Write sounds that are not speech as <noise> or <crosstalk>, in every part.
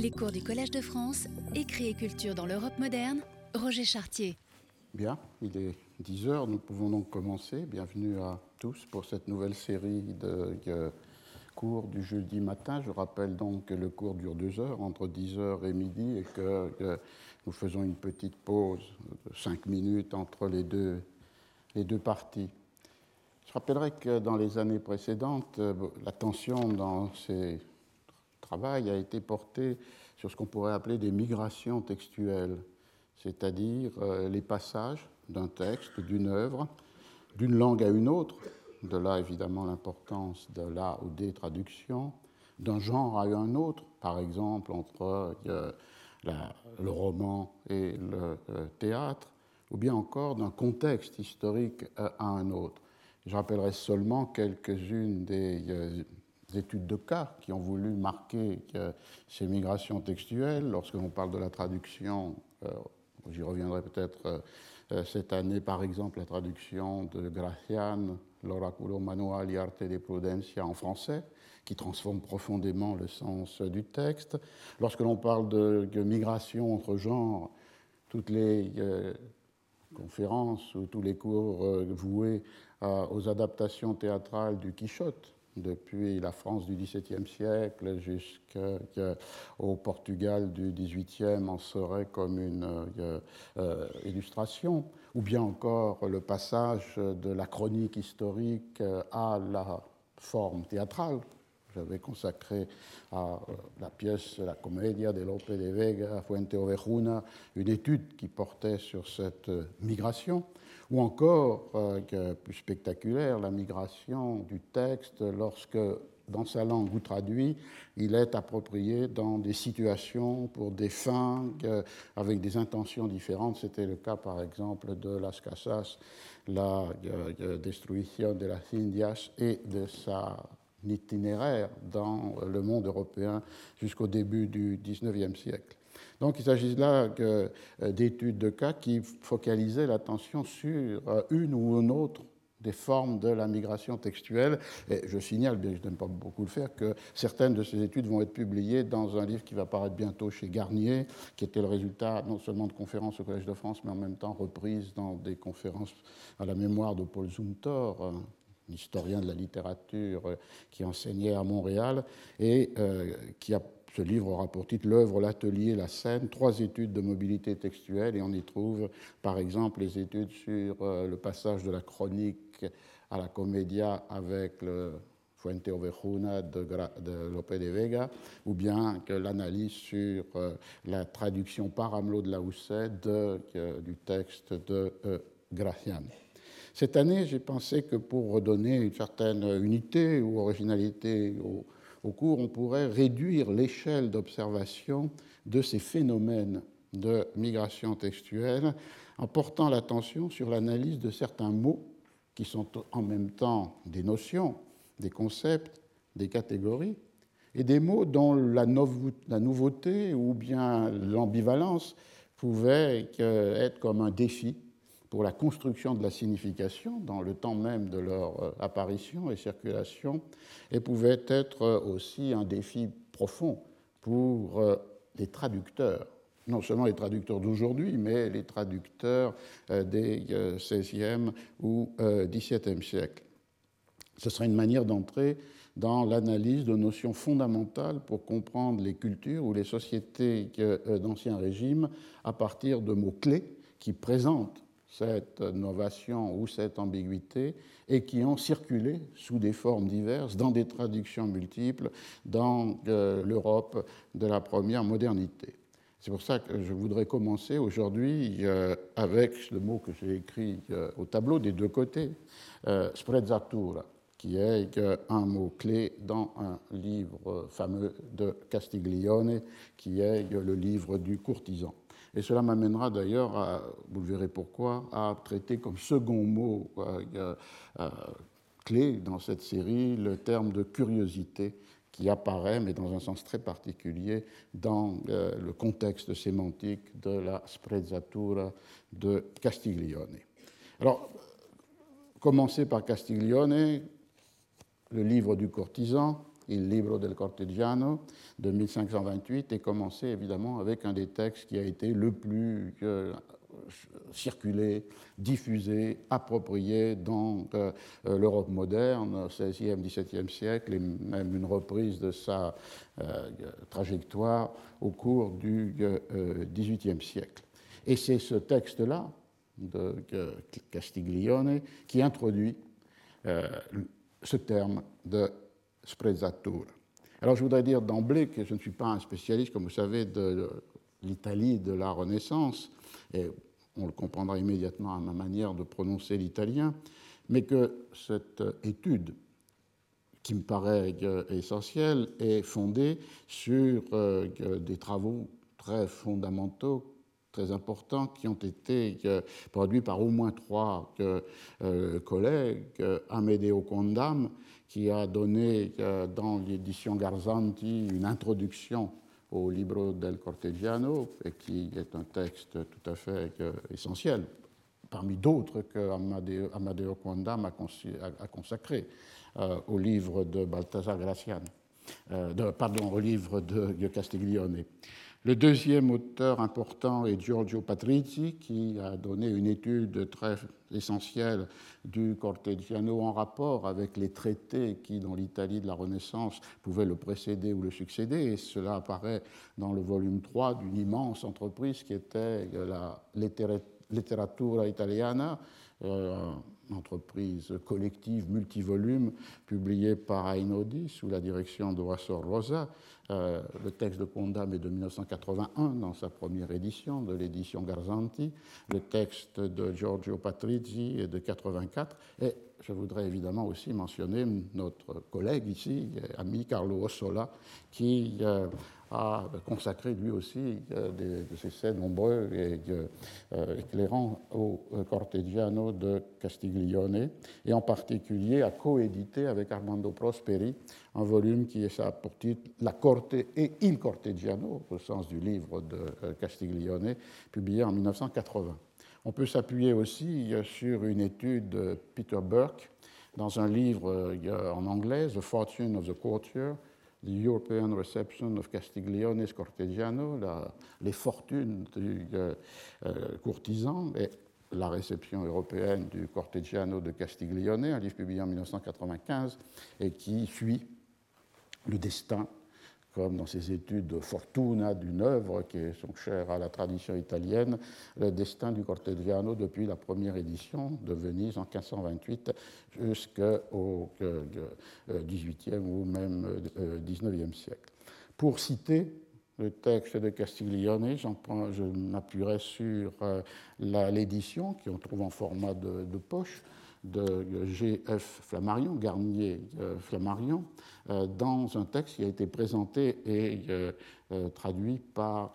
Les cours du Collège de France, écrit et culture dans l'Europe moderne, Roger Chartier. Bien, il est 10 heures, nous pouvons donc commencer. Bienvenue à tous pour cette nouvelle série de euh, cours du jeudi matin. Je rappelle donc que le cours dure deux heures, entre 10 heures et midi, et que euh, nous faisons une petite pause de 5 minutes entre les deux, les deux parties. Je rappellerai que dans les années précédentes, euh, l'attention dans ces travail a été porté sur ce qu'on pourrait appeler des migrations textuelles, c'est-à-dire euh, les passages d'un texte, d'une œuvre, d'une langue à une autre, de là évidemment l'importance de la ou des traductions, d'un genre à un autre, par exemple entre euh, le roman et le euh, théâtre, ou bien encore d'un contexte historique à un autre. Je rappellerai seulement quelques-unes des études de cas qui ont voulu marquer ces migrations textuelles. Lorsque l'on parle de la traduction, euh, j'y reviendrai peut-être euh, euh, cette année, par exemple, la traduction de Gracian, L'Oraculo Manual y Arte de Prudencia en français, qui transforme profondément le sens du texte. Lorsque l'on parle de, migration entre genres, toutes les conférences ou tous les cours voués aux adaptations théâtrales du Quichotte depuis la France du XVIIe siècle jusqu'au Portugal du XVIIIe en serait comme une euh, euh, illustration, ou bien encore le passage de la chronique historique à la forme théâtrale. J'avais consacré à euh, la pièce La Commedia de Lope de Vega Fuente Ovejuna une étude qui portait sur cette migration ou encore, euh, plus spectaculaire, la migration du texte lorsque, dans sa langue ou traduit, il est approprié dans des situations pour des fins avec des intentions différentes. C'était le cas, par exemple, de Las Casas, la euh, destruction de las Indias et de sa itinéraire dans le monde européen jusqu'au début du XIXe siècle. Donc il s'agit là euh, d'études de cas qui focalisaient l'attention sur euh, une ou une autre des formes de la migration textuelle. Et je signale, bien que je n'aime pas beaucoup le faire, que certaines de ces études vont être publiées dans un livre qui va paraître bientôt chez Garnier, qui était le résultat non seulement de conférences au Collège de France, mais en même temps reprises dans des conférences à la mémoire de Paul Zumthor, un historien de la littérature euh, qui enseignait à Montréal et qui a ce livre aura pour titre L'œuvre, l'atelier, la scène, trois études de mobilité textuelle, et on y trouve par exemple les études sur euh, le passage de la chronique à la comédia avec le Fuente Ovejuna de, de Lope de Vega, ou bien que l'analyse sur euh, la traduction par Amelot de Laousset de, du texte de euh, Gracian. Cette année, j'ai pensé que pour redonner une certaine unité ou originalité au, au cours, on pourrait réduire l'échelle d'observation de ces phénomènes de migration textuelle en portant l'attention sur l'analyse de certains mots qui sont en même temps des notions, des concepts, des catégories, et des mots dont la, nouveauté ou bien l'ambivalence pouvait être comme un défi pour la construction de la signification dans le temps même de leur euh, apparition et circulation, et pouvait être euh, aussi un défi profond pour euh, les traducteurs, non seulement les traducteurs d'aujourd'hui, mais les traducteurs des XVIe ou XVIIe siècles. Ce serait une manière d'entrer dans l'analyse de notions fondamentales pour comprendre les cultures ou les sociétés d'ancien régime à partir de mots-clés qui présentent cette novation ou cette ambiguïté et qui ont circulé sous des formes diverses dans des traductions multiples dans euh, l'Europe de la première modernité. C'est pour ça que je voudrais commencer aujourd'hui euh, avec le mot que j'ai écrit euh, au tableau des deux côtés, sprezzatura, qui est un mot clé dans un livre fameux de Castiglione, qui est le livre du courtisan. Et cela m'amènera d'ailleurs, vous le verrez pourquoi, à traiter comme second mot euh, euh, clé dans cette série le terme de curiosité qui apparaît, mais dans un sens très particulier, dans euh, le contexte sémantique de la sprezzatura de Castiglione. Alors, commencer par Castiglione, le livre du courtisan, Il Libro del Cortegiano de 1528 et commencer évidemment avec un des textes qui a été le plus euh, circulé, diffusé, approprié dans euh, euh, l'Europe moderne, 16e, 17e siècle, et même une reprise de sa trajectoire au cours du 18e siècle. Et c'est ce texte-là, de Castiglione, qui introduit ce terme de sprezzatura. Alors je voudrais dire d'emblée que je ne suis pas un spécialiste, comme vous savez, de l'Italie de la Renaissance, et on le comprendra immédiatement à ma manière de prononcer l'italien, mais que cette étude, qui me paraît essentielle, est fondée sur euh, des travaux très fondamentaux très importants qui ont été euh, produits par au moins trois euh, collègues. Amedeo Condam, qui a donné dans l'édition Garzanti une introduction au Libro del Cortegiano, et qui est un texte tout à fait euh, essentiel, parmi d'autres que Amadeo, Condam a, consacré au livre de Balthasar Gracian, pardon, au livre de Castiglione. Le deuxième auteur important est Giorgio Patrizzi, qui a donné une étude très essentielle du Cortegiano en rapport avec les traités qui, dans l'Italie de la Renaissance, pouvaient le précéder ou le succéder. Et cela apparaît dans le volume 3 d'une immense entreprise qui était la Letteratura Italiana, euh, entreprise collective multivolume publiée par Einaudi sous la direction de Wassor Rosa. Euh, le texte de Condam est de 1981 dans sa première édition de l'édition Garzanti. Le texte de Giorgio Patrizzi est de 84. Et je voudrais évidemment aussi mentionner notre collègue ici, ami Carlo Ossola, qui euh, a consacré lui aussi euh, des, de ses essais nombreux et euh, éclairants au Cortegiano de Castiglione, et en particulier a coédité avec Armando Prosperi un volume qui est pour titre La Corte et il Cortegiano, au sens du livre de Castiglione, publié en 1980. On peut s'appuyer aussi sur une étude de Peter Burke dans un livre en anglais, The Fortune of the Courtier, The European Reception of Castiglione's Cortegiano, les fortunes du euh, euh, courtisan et la réception européenne du Cortegiano de Castiglione, un livre publié en 1995 et qui suit le destin comme dans ses études de fortuna d'une œuvre qui sont chères à la tradition italienne, le destin du Cortegiano depuis la première édition de Venise en 1528 jusqu'au XVIIIe euh, ou même XIXe euh, siècle. Pour citer le texte de Castiglione, je m'appuierai sur euh, l'édition qu'on trouve en format de poche de G.F. Flammarion, Garnier euh, Flammarion, euh, dans un texte qui a été présenté et euh, traduit par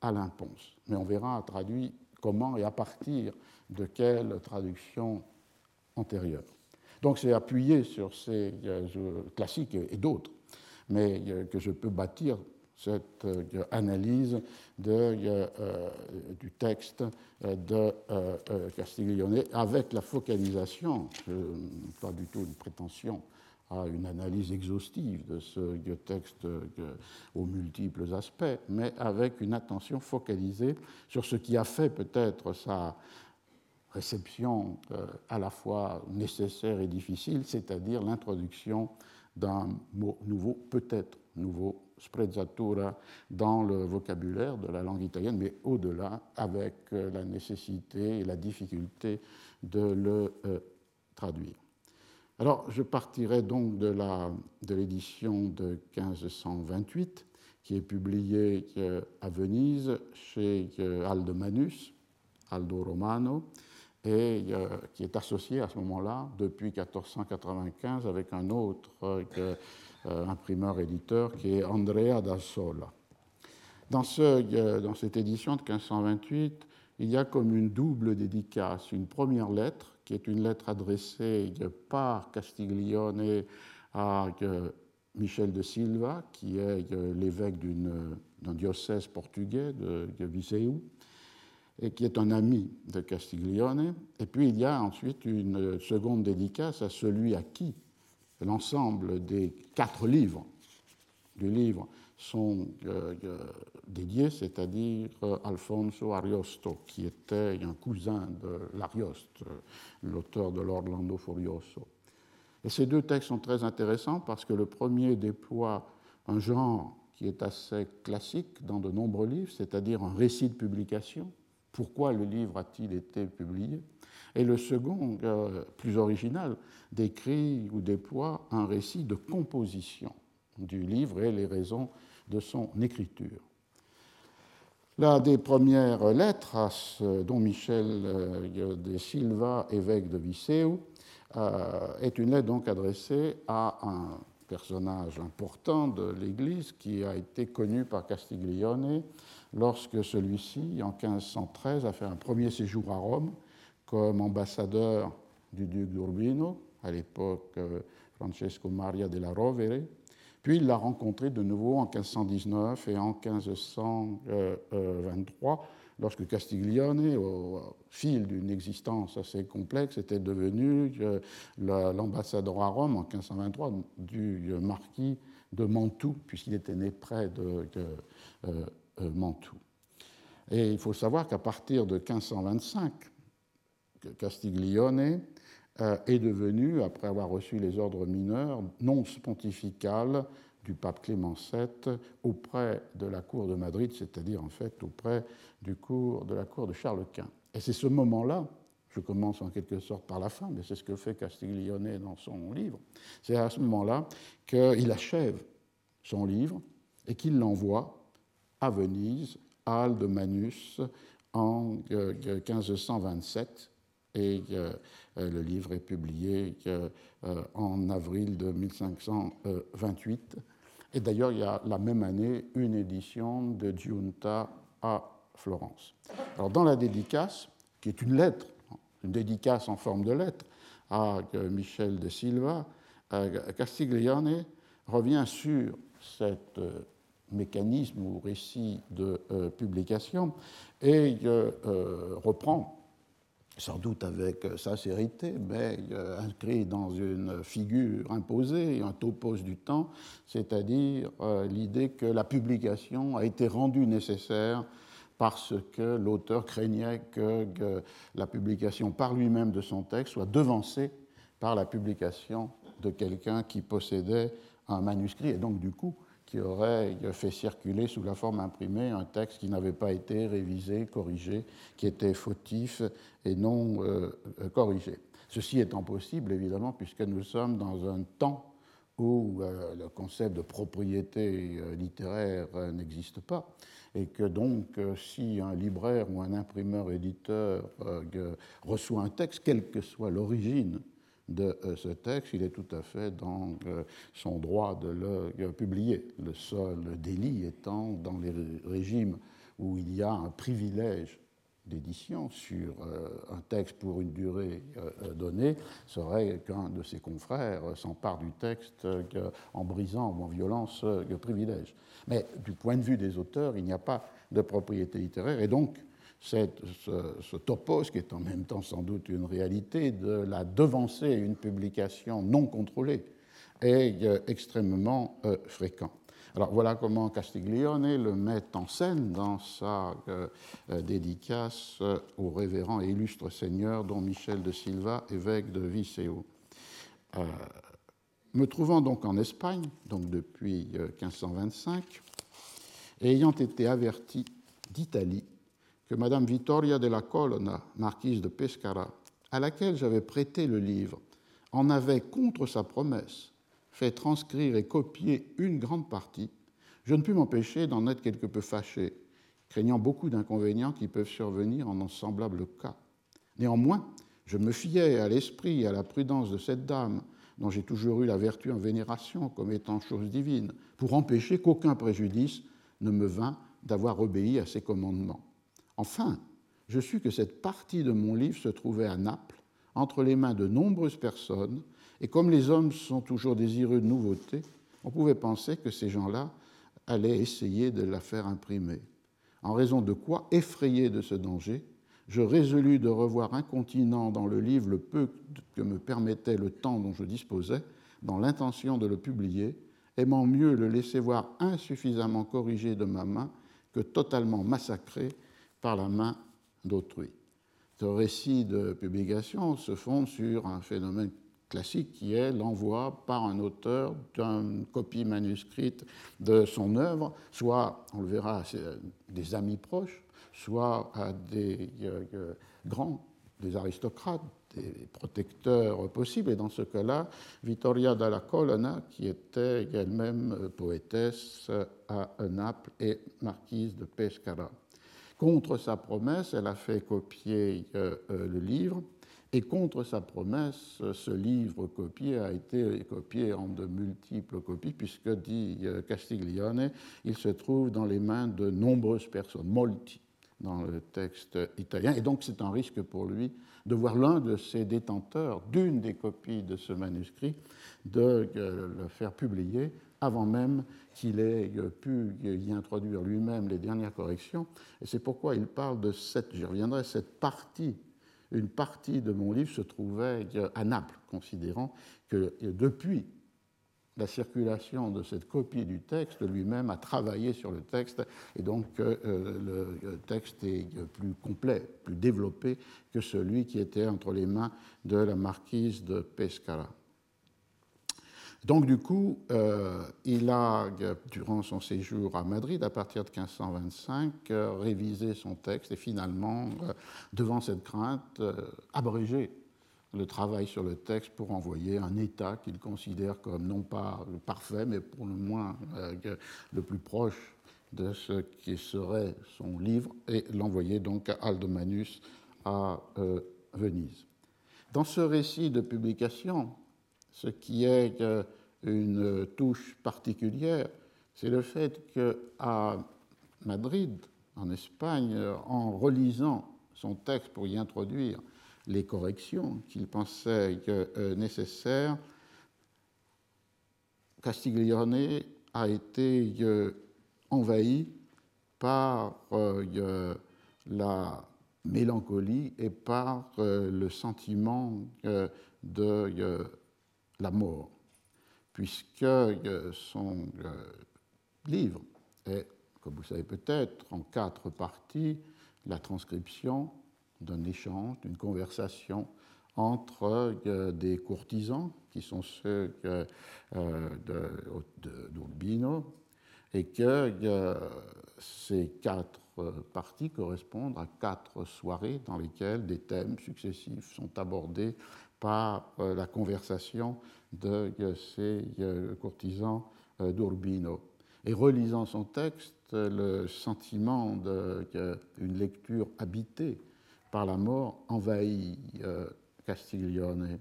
Alain Ponce. Mais on verra traduit comment et à partir de quelle traduction antérieure. Donc c'est appuyé sur ces classiques et d'autres, mais que je peux bâtir cette euh, analyse euh, euh, du texte de Castiglione avec la focalisation, pas du tout une prétention à une analyse exhaustive de ce texte aux multiples aspects, mais avec une attention focalisée sur ce qui a fait peut-être sa réception à la fois nécessaire et difficile, c'est-à-dire l'introduction d'un mot nouveau, peut-être nouveau, sprezzatura dans le vocabulaire de la langue italienne, mais au-delà, avec euh, la nécessité et la difficulté de le euh, traduire. Alors, je partirai donc de l'édition de, de 1528, qui est publiée euh, à Venise chez Aldo Manus, Aldo Romano, et qui est associé à ce moment-là, depuis 1495, avec un autre imprimeur-éditeur, qui est Andrea da Sola. Dans, ce, euh, dans cette édition de 1528, il y a comme une double dédicace. Une première lettre, qui est une lettre adressée par Castiglione à euh, Michel de Silva, qui est l'évêque d'un diocèse portugais de Viseu, et qui est un ami de Castiglione. Et puis il y a ensuite une seconde dédicace à celui à qui l'ensemble des quatre livres du livre sont euh, euh, dédiés, c'est-à-dire euh, Alfonso Ariosto, qui était un cousin de l'Arioste, l'auteur de l'Orlando Furioso. Et ces deux textes sont très intéressants parce que le premier déploie un genre qui est assez classique dans de nombreux livres, c'est-à-dire un récit de publication. Pourquoi le livre a-t-il été publié? Et le second, plus original, décrit ou déploie un récit de composition du livre et les raisons de son écriture. L'un des premières lettres à ce Don Michel euh, de Silva, évêque de Viseu, euh, est une lettre donc adressée à un personnage important de l'Église qui a été connu par Castiglione lorsque celui-ci, en 1513, a fait un premier séjour à Rome comme ambassadeur du duc d'Urbino, à l'époque euh, Francesco Maria della Rovere, puis il l'a rencontré de nouveau en 1519 et en 1523, lorsque Castiglione, au fil d'une existence assez complexe, était devenu euh, l'ambassadeur à Rome en 1523 du euh, marquis de Mantoue, puisqu'il était né près de, Mantoue. Et il faut savoir qu'à partir de 1525, Castiglione euh, est devenu, après avoir reçu les ordres mineurs, nonce pontifical du pape Clément VII auprès de la cour de Madrid, c'est-à-dire en fait auprès du cours de la cour de Charles Quint. Et c'est ce moment-là, je commence en quelque sorte par la fin, mais c'est ce que fait Castiglione dans son livre, c'est à ce moment-là qu'il achève son livre et qu'il l'envoie à Venise, à Aldemanus, en 1527, euh, et euh, le livre est publié euh, en avril de 1528. Et d'ailleurs, il y a la même année une édition de Giunta à Florence. Alors, dans la dédicace, qui est une lettre, une dédicace en forme de lettre à euh, Michel de Silva, Castiglione revient sur ce mécanisme ou récit de publication et reprend sans doute avec sincérité, mais euh, inscrit dans une figure imposée, un topos du temps, c'est-à-dire euh, l'idée que la publication a été rendue nécessaire parce que l'auteur craignait que, que, la publication par lui-même de son texte soit devancée par la publication de quelqu'un qui possédait un manuscrit. Et donc du coup qui aurait fait circuler sous la forme imprimée un texte qui n'avait pas été révisé, corrigé, qui était fautif et non euh, corrigé. Ceci étant possible, évidemment, puisque nous sommes dans un temps où euh, le concept de propriété euh, littéraire n'existe pas, et que donc si un libraire ou un imprimeur éditeur reçoit un texte, quelle que soit l'origine de euh, ce texte, il est tout à fait dans euh, son droit de le euh, publier. Le seul délit étant dans les régimes où il y a un privilège d'édition sur un texte pour une durée donnée serait qu'un de ses confrères s'empare du texte en brisant ou en violant ce privilège. Mais du point de vue des auteurs, il n'y a pas de propriété littéraire et donc ce, topos, qui est en même temps sans doute une réalité, de la devancer une publication non contrôlée, est euh, extrêmement euh, fréquent. Alors voilà comment Castiglione le met en scène dans sa euh, dédicace au révérend et illustre seigneur Don Michel de Silva, évêque de Viseu. me trouvant donc en Espagne, donc depuis 1525, et ayant été averti d'Italie que Madame Vittoria della Colonna, marquise de Pescara, à laquelle j'avais prêté le livre, en avait, contre sa promesse, fait transcrire et copier une grande partie, je ne pus m'empêcher d'en être quelque peu fâché, craignant beaucoup d'inconvénients qui peuvent survenir en semblable cas. Néanmoins, je me fiais à l'esprit et à la prudence de cette dame, dont j'ai toujours eu la vertu en vénération comme étant chose divine, pour empêcher qu'aucun préjudice ne me vînt d'avoir obéi à ses commandements. Enfin, je sus que cette partie de mon livre se trouvait à Naples, entre les mains de nombreuses personnes, et comme les hommes sont toujours désireux de nouveautés, on pouvait penser que ces gens-là allaient essayer de la faire imprimer. En raison de quoi, effrayé de ce danger, je résolus de revoir incontinent dans le livre le peu que me permettait le temps dont je disposais, dans l'intention de le publier, aimant mieux le laisser voir insuffisamment corrigé de ma main que totalement massacré par la main d'autrui. Ce récit de publication se fonde sur un phénomène classique qui est l'envoi par un auteur d'une copie manuscrite de son œuvre, soit, on le verra, à des amis proches, soit à des euh, euh, grands, des aristocrates, des protecteurs possibles. Et dans ce cas-là, Vittoria dalla Colonna, qui était elle-même poétesse à Naples et marquise de Pescara. Contre sa promesse, elle a fait copier euh, le livre et contre sa promesse, ce livre copié a été copié en de multiples copies, puisque, dit euh, Castiglione, il se trouve dans les mains de nombreuses personnes, molti, dans le texte italien. Et donc c'est un risque pour lui de voir l'un de ses détenteurs d'une des copies de ce manuscrit de euh, le faire publier avant même qu'il ait euh, pu y introduire lui-même les dernières corrections. Et c'est pourquoi il parle de cette, je reviendrai, cette partie une partie de mon livre se trouvait à Naples, considérant que depuis la circulation de cette copie du texte, lui-même a travaillé sur le texte, et donc euh, le texte est plus complet, plus développé que celui qui était entre les mains de la marquise de Pescara. Donc du coup, euh, il a, durant son séjour à Madrid, à partir de 1525, euh, révisé son texte et finalement, euh, devant cette crainte, abrégé le travail sur le texte pour envoyer un état qu'il considère comme non pas parfait, mais pour le moins le plus proche de ce qui serait son livre, et l'envoyer donc à Aldomanus à Venise. Dans ce récit de publication, ce qui est une touche particulière, c'est le fait qu'à Madrid, en Espagne, en relisant son texte pour y introduire les corrections qu'il pensait euh, nécessaires, Castiglione a été euh, envahi par euh, la mélancolie et par le sentiment de la mort puisque euh, son euh, livre est, comme vous savez peut-être, en quatre parties, la transcription d'un échange, d'une conversation entre euh, des courtisans, qui sont ceux d'Urbino, et que ces quatre parties correspondent à quatre soirées dans lesquelles des thèmes successifs sont abordés par la conversation de ces courtisans euh, d'Urbino. Et relisant son texte, le sentiment d'une lecture habitée par la mort envahit euh, Castiglione.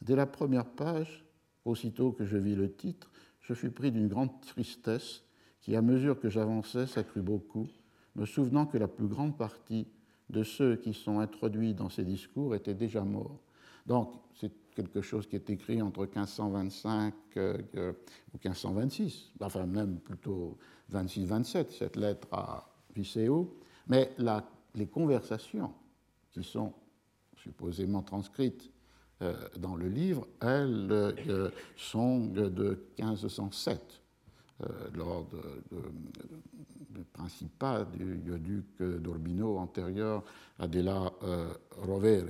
Dès la première page, aussitôt que je vis le titre, je fus pris d'une grande tristesse qui, à mesure que j'avançais, s'accrut beaucoup, me souvenant que la plus grande partie de ceux qui sont introduits dans ces discours étaient déjà morts. Donc, c'est quelque chose qui est écrit entre 1525 euh, ou 1526, enfin même plutôt 26-27, cette lettre à Viseo, mais les conversations qui sont supposément transcrites euh, dans le livre, elles euh, sont de 1507, lors du principat du, duc d'Urbino antérieur à Rovere.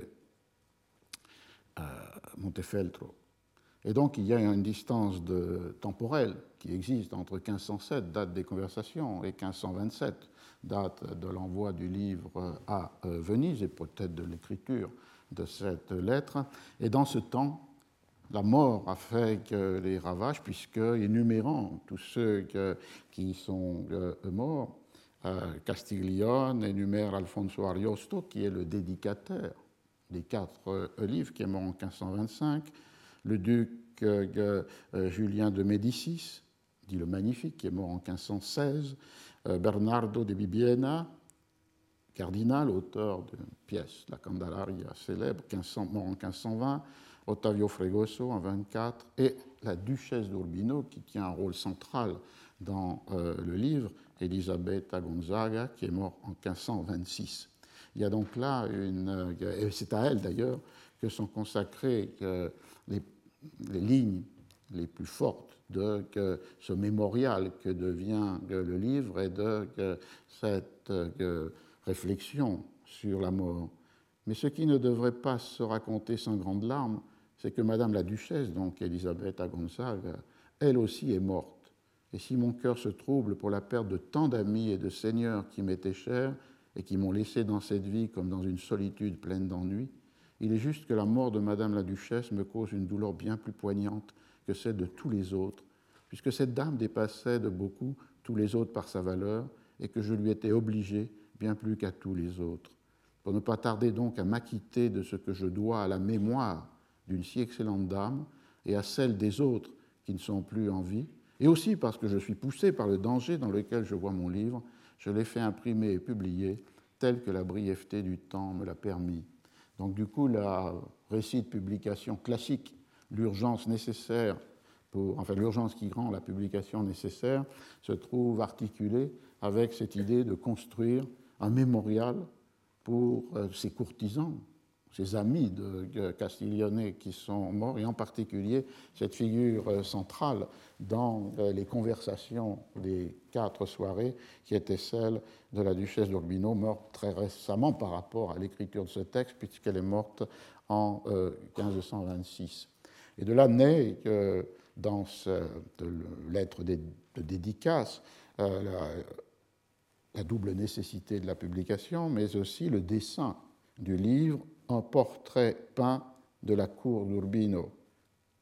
Montefeltro. Et donc il y a une distance temporelle qui existe entre 1507, date des conversations, et 1527, date de l'envoi du livre à euh, Venise et peut-être de l'écriture de cette lettre. Et dans ce temps, la mort a fait les ravages, puisque, énumérant tous ceux qui sont euh, morts, euh, Castiglione énumère Alfonso Ariosto, qui est le dédicataire des quatre euh, livres, qui est mort en 1525, le duc euh, euh, Julien de Médicis, dit le Magnifique, qui est mort en 1516, Bernardo de Bibiena, cardinal, auteur d'une pièce, la Candelaria célèbre, mort en 1520, Ottavio Fregoso en 24, et la duchesse d'Urbino, qui tient un rôle central dans le livre, Elisabetta Gonzaga, qui est mort en 1526. Il y a donc là une. Et c'est à elle d'ailleurs que sont consacrés les les lignes les plus fortes de ce mémorial que devient le livre et de cette réflexion sur la mort. Mais ce qui ne devrait pas se raconter sans grandes larmes, c'est que Madame la Duchesse, donc Elisabetta Gonzaga, elle aussi est morte. Et si mon cœur se trouble pour la perte de tant d'amis et de seigneurs qui m'étaient chers et qui m'ont laissé dans cette vie comme dans une solitude pleine d'ennui, il est juste que la mort de Madame la Duchesse me cause une douleur bien plus poignante que celle de tous les autres, puisque cette dame dépassait de beaucoup tous les autres par sa valeur et que je lui étais obligé bien plus qu'à tous les autres. Pour ne pas tarder donc à m'acquitter de ce que je dois à la mémoire d'une si excellente dame et à celle des autres qui ne sont plus en vie, et aussi parce que je suis poussé par le danger dans lequel je vois mon livre, je l'ai fait imprimer et publier tel que la brièveté du temps me l'a permis. Donc du coup, la récit de publication classique, l'urgence nécessaire, pour, enfin l'urgence qui rend la publication nécessaire, se trouve articulée avec cette idée de construire un mémorial pour euh, ces courtisans, ses amis de Castiglione qui sont morts, et en particulier cette figure euh, centrale dans euh, les conversations des quatre soirées, qui était celle de la duchesse d'Urbino, morte très récemment par rapport à l'écriture de ce texte, puisqu'elle est morte en 1526. Et de là naît, dans cette lettre de dédicace, la double nécessité de la publication, mais aussi le dessin du livre, un portrait peint de la cour d'Urbino,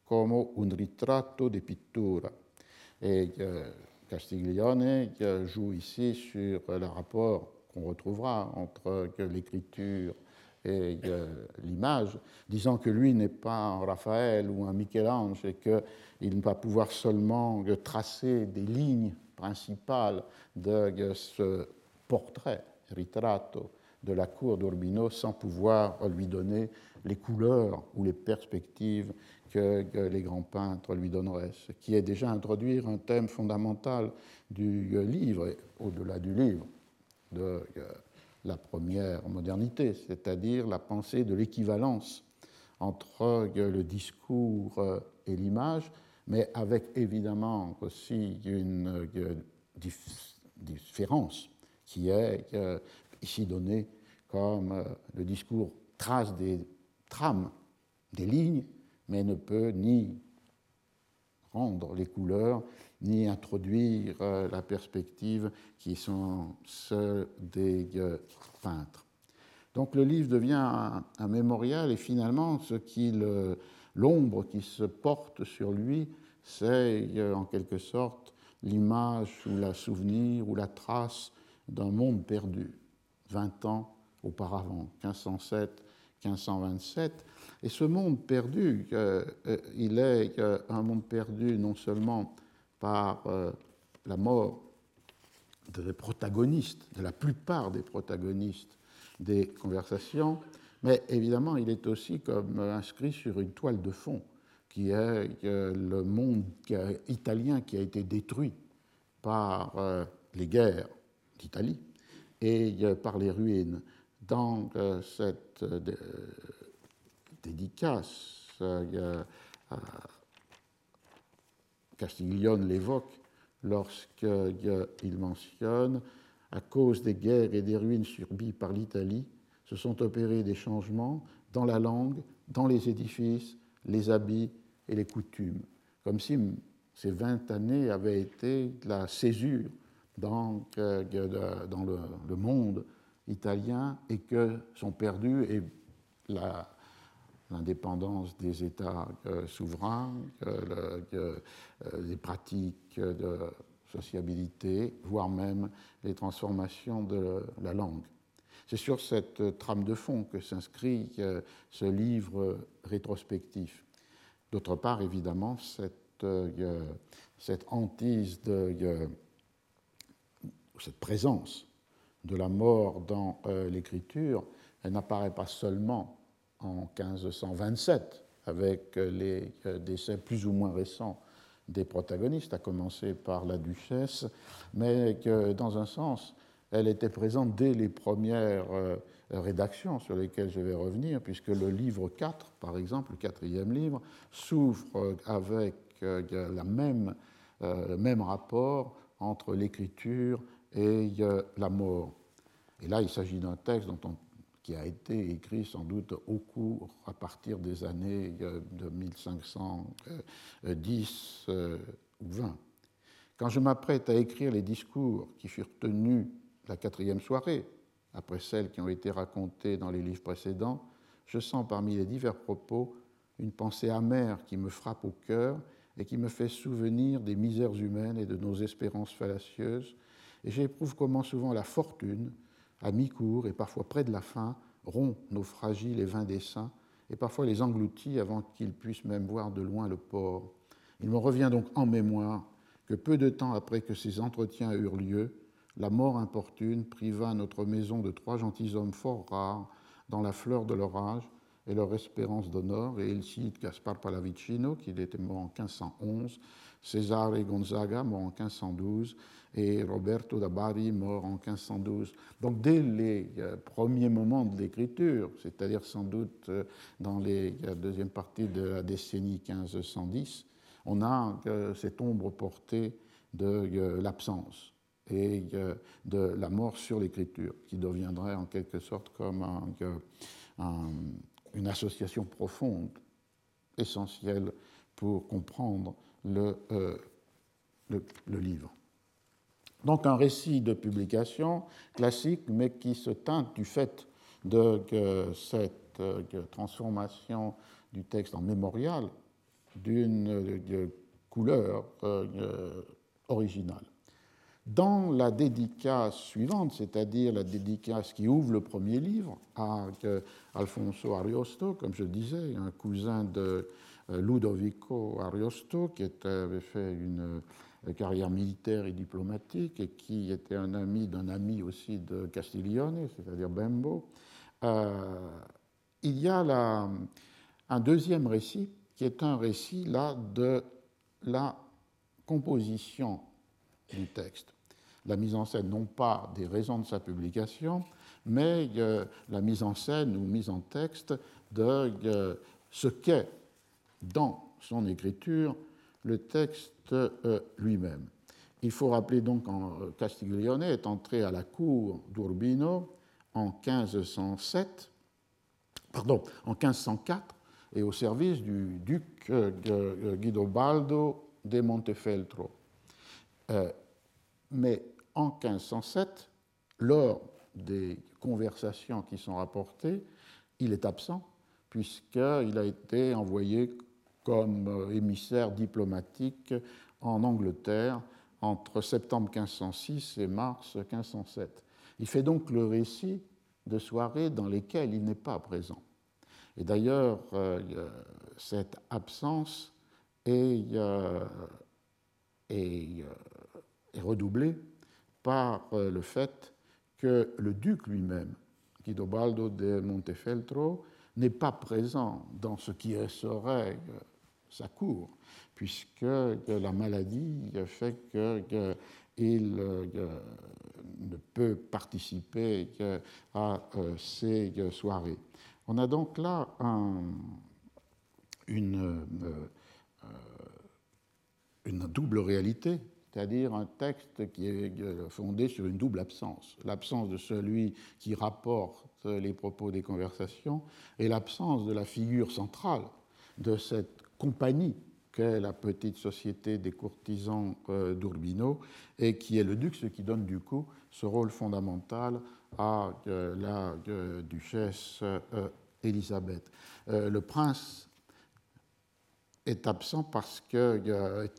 comme un ritratto de pittura. Et euh, Castiglione joue ici sur le rapport qu'on retrouvera entre l'écriture et euh, l'image, disant que lui n'est pas un Raphaël ou un Michel-Ange et qu'il ne va pouvoir seulement tracer des lignes principal de ce portrait, ritratto, de la cour d'Urbino sans pouvoir lui donner les couleurs ou les perspectives que, les grands peintres lui donneraient, ce qui est déjà introduire un thème fondamental du livre, au-delà du livre, de la première modernité, c'est-à-dire la pensée de l'équivalence entre le discours et l'image, mais avec évidemment aussi une euh, différence qui est euh, ici donnée comme euh, le discours trace des trames, des lignes, mais ne peut ni rendre les couleurs, ni introduire la perspective qui sont ceux des peintres. Donc le livre devient un, mémorial et finalement ce qu'il l'ombre qui se porte sur lui, c'est euh, en quelque sorte l'image ou la souvenir ou la trace d'un monde perdu, 20 ans auparavant, 1507-1527. Et ce monde perdu, euh, euh, il est un monde perdu non seulement par la mort des protagonistes, de la plupart des protagonistes des conversations, mais évidemment, il est aussi comme inscrit sur une toile de fond, qui est le monde italien qui a été détruit par euh, les guerres d'Italie et euh, par les ruines. Dans euh, cette dédicace, Castiglione l'évoque lorsqu'il mentionne, à cause des guerres et des ruines subies par l'Italie, se sont opérés des changements dans la langue, dans les édifices, les habits et les coutumes, comme si ces 20 années avaient été la césure dans, dans le, monde italien et que sont perdues et l'indépendance des États euh, souverains, euh, les pratiques de sociabilité, voire même les transformations de la langue. C'est sur cette trame de fond que s'inscrit euh, ce livre rétrospectif. D'autre part, évidemment, cette, euh, cette hantise, de, cette présence de la mort dans euh, l'écriture, elle n'apparaît pas seulement en 1527, avec les décès plus ou moins récents des protagonistes, à commencer par la duchesse, mais que dans un sens, elle était présente dès les premières rédactions sur lesquelles je vais revenir, puisque le livre 4, par exemple, le quatrième livre, souffre avec la même, le même rapport entre l'écriture et la mort. Et là, il s'agit d'un texte qui a été écrit sans doute au cours, à partir des années de 1510 euh, ou 20. Quand je m'apprête à écrire les discours qui furent tenus la quatrième soirée, après celles qui ont été racontées dans les livres précédents, je sens parmi les divers propos une pensée amère qui me frappe au cœur et qui me fait souvenir des misères humaines et de nos espérances fallacieuses, et j'éprouve comment souvent la fortune, à mi-cours et parfois près de la fin, rompt nos fragiles et vains desseins et parfois les engloutit avant qu'ils puissent même voir de loin le port. Il me revient donc en mémoire que peu de temps après que ces entretiens eurent lieu, la mort importune priva notre maison de trois gentilshommes fort rares dans la fleur de leur âge et leur espérance d'honneur, et il cite Gaspar Pallavicino, qui était mort en 1511, Cesare Gonzaga, mort en 1512, et Roberto da Bari, mort en 1512. Donc dès les euh, premiers moments de l'écriture, c'est-à-dire sans doute euh, dans la deuxième partie de la décennie 1510, on a euh, cette ombre portée de l'absence et de la mort sur l'écriture, qui deviendrait en quelque sorte comme une association profonde, essentielle pour comprendre le, le livre. Donc un récit de publication classique, mais qui se teinte du fait de cette transformation du texte en mémorial d'une couleur euh, originale. Dans la dédicace suivante, c'est-à-dire la dédicace qui ouvre le premier livre à Alfonso Ariosto, comme je disais, un cousin de euh, Ludovico Ariosto, qui avait fait une carrière militaire et diplomatique et qui était un ami d'un ami aussi de Castiglione, c'est-à-dire Bembo. Euh, il y a un deuxième récit qui est un récit là de la composition du texte. La mise en scène, non pas des raisons de sa publication, mais euh, la mise en scène ou mise en texte de euh, ce qu'est dans son écriture le texte euh, lui-même. Il faut rappeler donc que euh, Castiglione est entré à la cour d'Urbino en 1507, pardon, en 1504, et au service du duc euh, Guidobaldo de Montefeltro. mais en 1507, lors des conversations qui sont rapportées, il est absent, puisqu'il a été envoyé comme euh, émissaire diplomatique en Angleterre entre septembre 1506 et mars 1507. Il fait donc le récit de soirées dans lesquelles il n'est pas présent. Et d'ailleurs, euh, cette absence est, euh, redoublée par le fait que le duc lui-même, Guidobaldo de Montefeltro, n'est pas présent dans ce qui serait sa cour, puisque la maladie fait qu'il ne peut participer à euh, ces soirées. On a donc là euh, une double réalité, c'est-à-dire un texte qui est fondé sur une double absence. L'absence de celui qui rapporte les propos des conversations et l'absence de la figure centrale de cette compagnie qu'est la petite société des courtisans euh, d'Urbino et qui est le duc, ce qui donne du coup ce rôle fondamental à euh, la euh, duchesse Élisabeth. Le prince est absent parce que,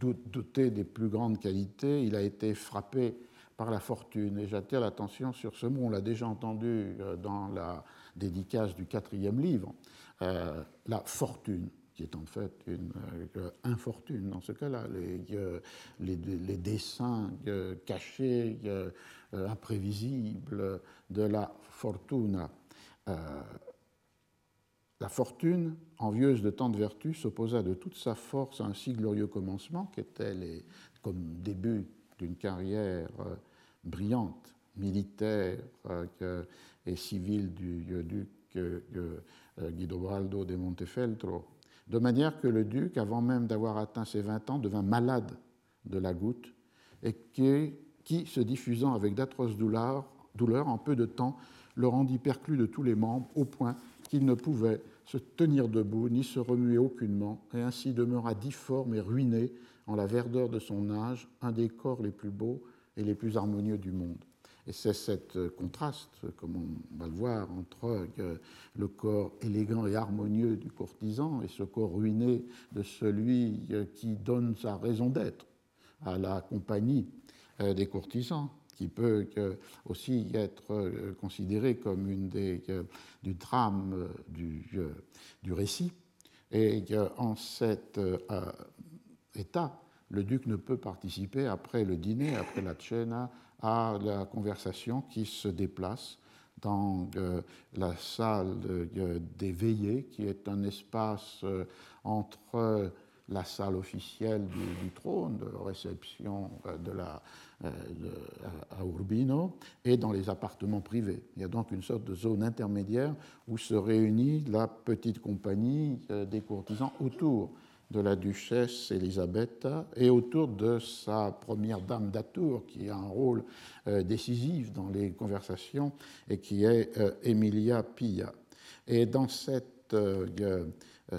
doté des plus grandes qualités, il a été frappé par la fortune. Et j'attire l'attention sur ce mot, on l'a déjà entendu dans la dédicace du quatrième livre, la fortune qui est en fait une euh, infortune dans ce cas-là. Les, euh, les, dessins euh, cachés, imprévisibles de la fortuna. la fortune, envieuse de tant de vertus, s'opposa de toute sa force à un si glorieux commencement, qui était les, comme début d'une carrière brillante militaire et civil du duc Guidobaldo de Montefeltro, de manière que le duc, avant même d'avoir atteint ses 20 ans, devint malade de la goutte et qui, se diffusant avec d'atroces douleurs, douleurs, en peu de temps, le rendit perclus de tous les membres au point qu'il ne pouvait se tenir debout ni se remuer aucunement, et ainsi demeura difforme et ruiné en la verdeur de son âge, un des corps les plus beaux et les plus harmonieux du monde. Et c'est cet contraste, comme on va le voir, entre euh, le corps élégant et harmonieux du courtisan et ce corps ruiné de celui euh, qui donne sa raison d'être à la compagnie euh, des courtisans, qui peut aussi être considéré comme une des, du drame du, du récit. Et en cet état, le duc ne peut participer après le dîner, après la cena, à la conversation qui se déplace dans euh, la salle des veillées, qui est un espace euh, entre la salle officielle du, trône, de réception euh, de la, à Urbino, et dans les appartements privés. Il y a donc une sorte de zone intermédiaire où se réunit la petite compagnie des courtisans autour de la duchesse Elisabetta et autour de sa première dame d'Atour, qui a un rôle euh, décisif dans les conversations et qui est euh, Emilia Pia. Et dans cette euh,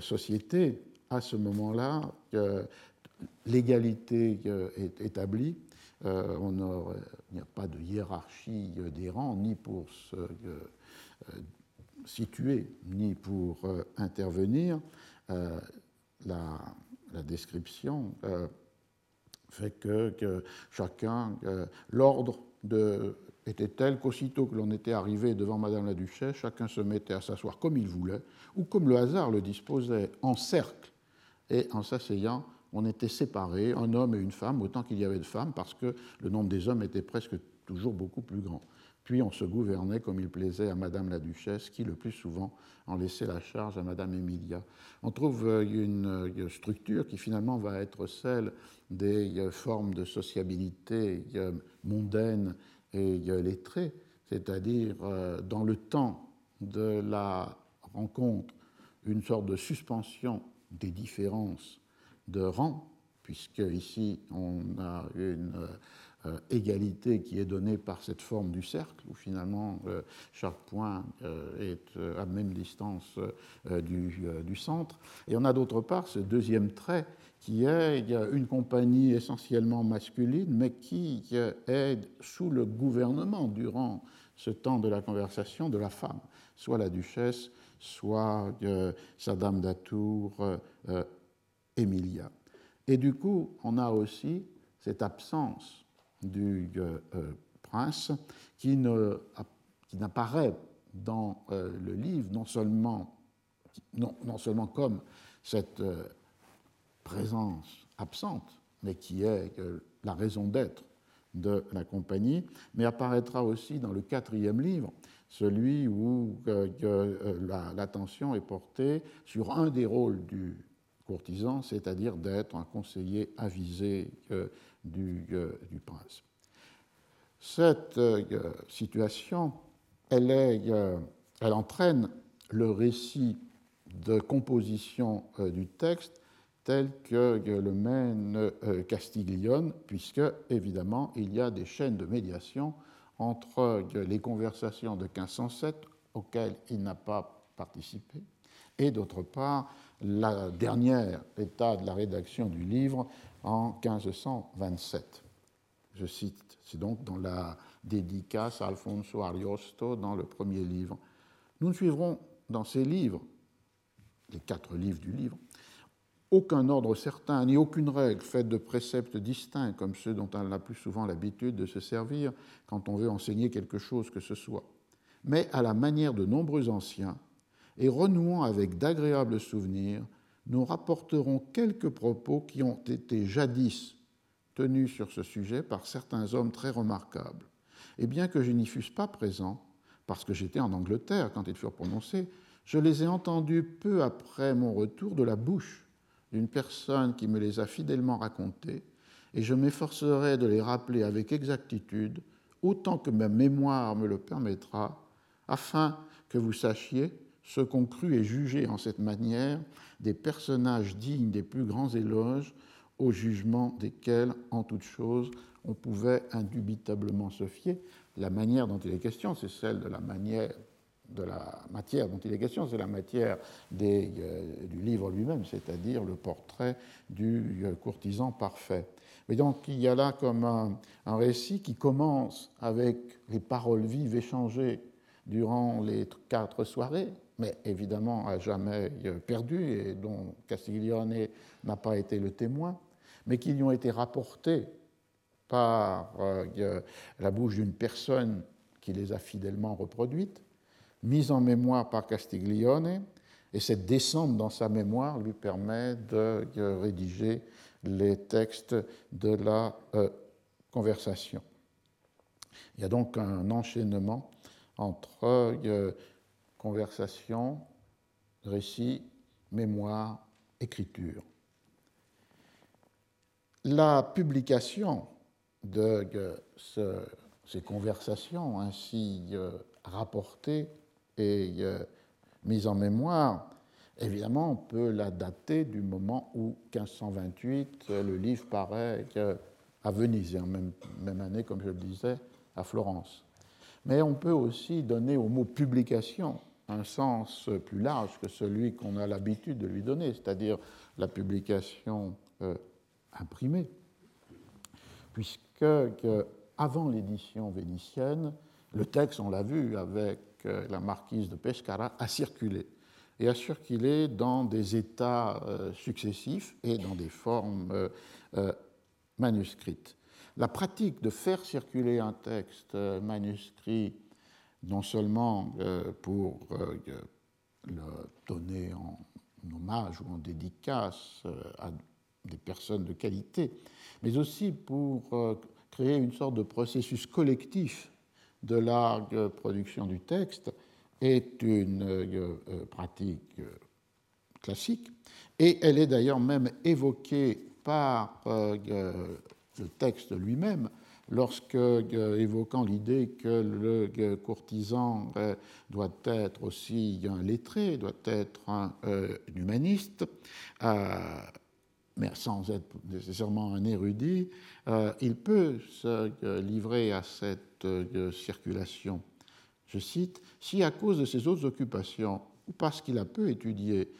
société, à ce moment-là, l'égalité est établie. il n'y a pas de hiérarchie des rangs, ni pour se situer, ni pour intervenir la, description euh, fait que, chacun, euh, l'ordre était tel qu'aussitôt que l'on était arrivé devant Madame la Duchesse, chacun se mettait à s'asseoir comme il voulait, ou comme le hasard le disposait, en cercle. Et en s'asseyant, on était séparés, un homme et une femme, autant qu'il y avait de femmes, parce que le nombre des hommes était presque toujours beaucoup plus grand. Puis on se gouvernait comme il plaisait à Madame la Duchesse, qui le plus souvent en laissait la charge à Madame Emilia. On trouve euh, une structure qui finalement va être celle des euh, formes de sociabilité mondaine et lettrée, c'est-à-dire euh, dans le temps de la rencontre, une sorte de suspension des différences de rang, puisque ici on a une euh, égalité qui est donnée par cette forme du cercle, où finalement euh, chaque point euh, est à même distance du, du, centre. Et on a d'autre part ce deuxième trait qui est une compagnie essentiellement masculine, mais qui est sous le gouvernement durant ce temps de la conversation de la femme, soit la duchesse, soit sa dame d'Atour, Emilia. Et du coup, on a aussi cette absence du euh, euh, prince qui, n'apparaît dans euh, le livre non seulement, non, non seulement comme cette présence absente, mais qui est la raison d'être de la compagnie, mais apparaîtra aussi dans le quatrième livre, celui où l'attention est portée sur un des rôles du courtisan, c'est-à-dire d'être un conseiller avisé du, euh, du prince. Cette euh, situation, euh, elle entraîne le récit de composition du texte tel que le mène Castiglione, puisque évidemment il y a des chaînes de médiation entre les conversations de 1507 auxquelles il n'a pas participé, et d'autre part la dernière état de la rédaction du livre en 1527. Je cite, c'est donc dans la dédicace à Alfonso Ariosto dans le premier livre. Nous ne suivrons dans ces livres, les quatre livres du livre, aucun ordre certain ni aucune règle faite de préceptes distincts comme ceux dont on a plus souvent l'habitude de se servir quand on veut enseigner quelque chose que ce soit, mais à la manière de nombreux anciens, et renouant avec d'agréables souvenirs, nous rapporterons quelques propos qui ont été jadis tenus sur ce sujet par certains hommes très remarquables. Et bien que je n'y fusse pas présent, parce que j'étais en Angleterre quand ils furent prononcés, je les ai entendus peu après mon retour de la bouche d'une personne qui me les a fidèlement racontés, et je m'efforcerai de les rappeler avec exactitude autant que ma mémoire me le permettra, afin que vous sachiez ce qu'ont cru et jugé en cette manière des personnages dignes des plus grands éloges, au jugement desquels, en toute chose, on pouvait indubitablement se fier. La manière dont il est question, c'est celle de la manière de la matière dont il est question, c'est la matière euh, du livre lui-même, c'est-à-dire le portrait du euh, courtisan parfait. Mais donc il y a là comme un, récit qui commence avec les paroles vives échangées durant les quatre soirées, mais évidemment à jamais euh, perdues et dont Castiglione n'a pas été le témoin, mais qui lui ont été rapportées par la bouche d'une personne qui les a fidèlement reproduites mise en mémoire par Castiglione, et cette descente dans sa mémoire lui permet de rédiger les textes de la euh, conversation. Il y a donc un enchaînement entre euh, conversation, récit, mémoire, écriture. La publication de ces conversations ainsi euh, rapportées et euh, mise en mémoire, évidemment, on peut la dater du moment où, 1528, euh, le livre paraît à Venise, et en même année, comme je le disais, à Florence. Mais on peut aussi donner au mot publication un sens plus large que celui qu'on a l'habitude de lui donner, c'est-à-dire la publication euh, imprimée, puisque avant l'édition vénitienne, le texte, on l'a vu avec la marquise de Pescara a circulé et a circulé dans des états euh, successifs et dans des formes euh, euh, manuscrites. La pratique de faire circuler un texte manuscrit, non seulement pour le donner en hommage ou en dédicace à des personnes de qualité, mais aussi pour créer une sorte de processus collectif de largue production du texte est une euh, euh, pratique euh, classique. Et elle est d'ailleurs même évoquée par le texte lui-même lorsque, évoquant l'idée que le courtisan doit être aussi un lettré, doit être un humaniste, mais sans être nécessairement un érudit, il peut se livrer à cette circulation. Je cite, Si à cause de ses autres occupations, ou parce qu'il a peu étudié,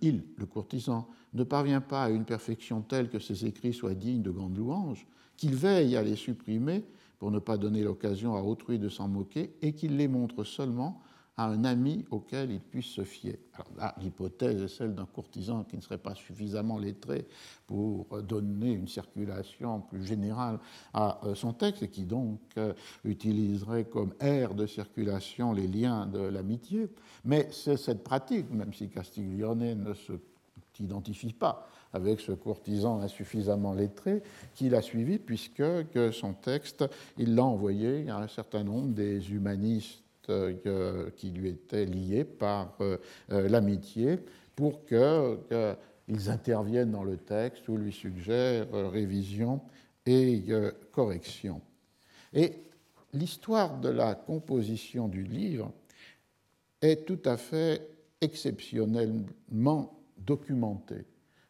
il, le courtisan, ne parvient pas à une perfection telle que ses écrits soient dignes de grandes louanges, qu'il veille à les supprimer pour ne pas donner l'occasion à autrui de s'en moquer, et qu'il les montre seulement à un ami auquel il puisse se fier. l'hypothèse est celle d'un courtisan qui ne serait pas suffisamment lettré pour donner une circulation plus générale à euh, son texte et qui donc euh, utiliserait comme aire de circulation les liens de l'amitié. Mais c'est cette pratique, même si Castiglione ne s'identifie pas avec ce courtisan insuffisamment lettré, qu'il a suivi puisque son texte, il l'a envoyé à un certain nombre des humanistes euh, qui lui étaient liés par euh, euh, l'amitié pour qu'ils interviennent dans le texte ou lui suggèrent révision et correction. Et l'histoire de la composition du livre est tout à fait exceptionnellement documentée.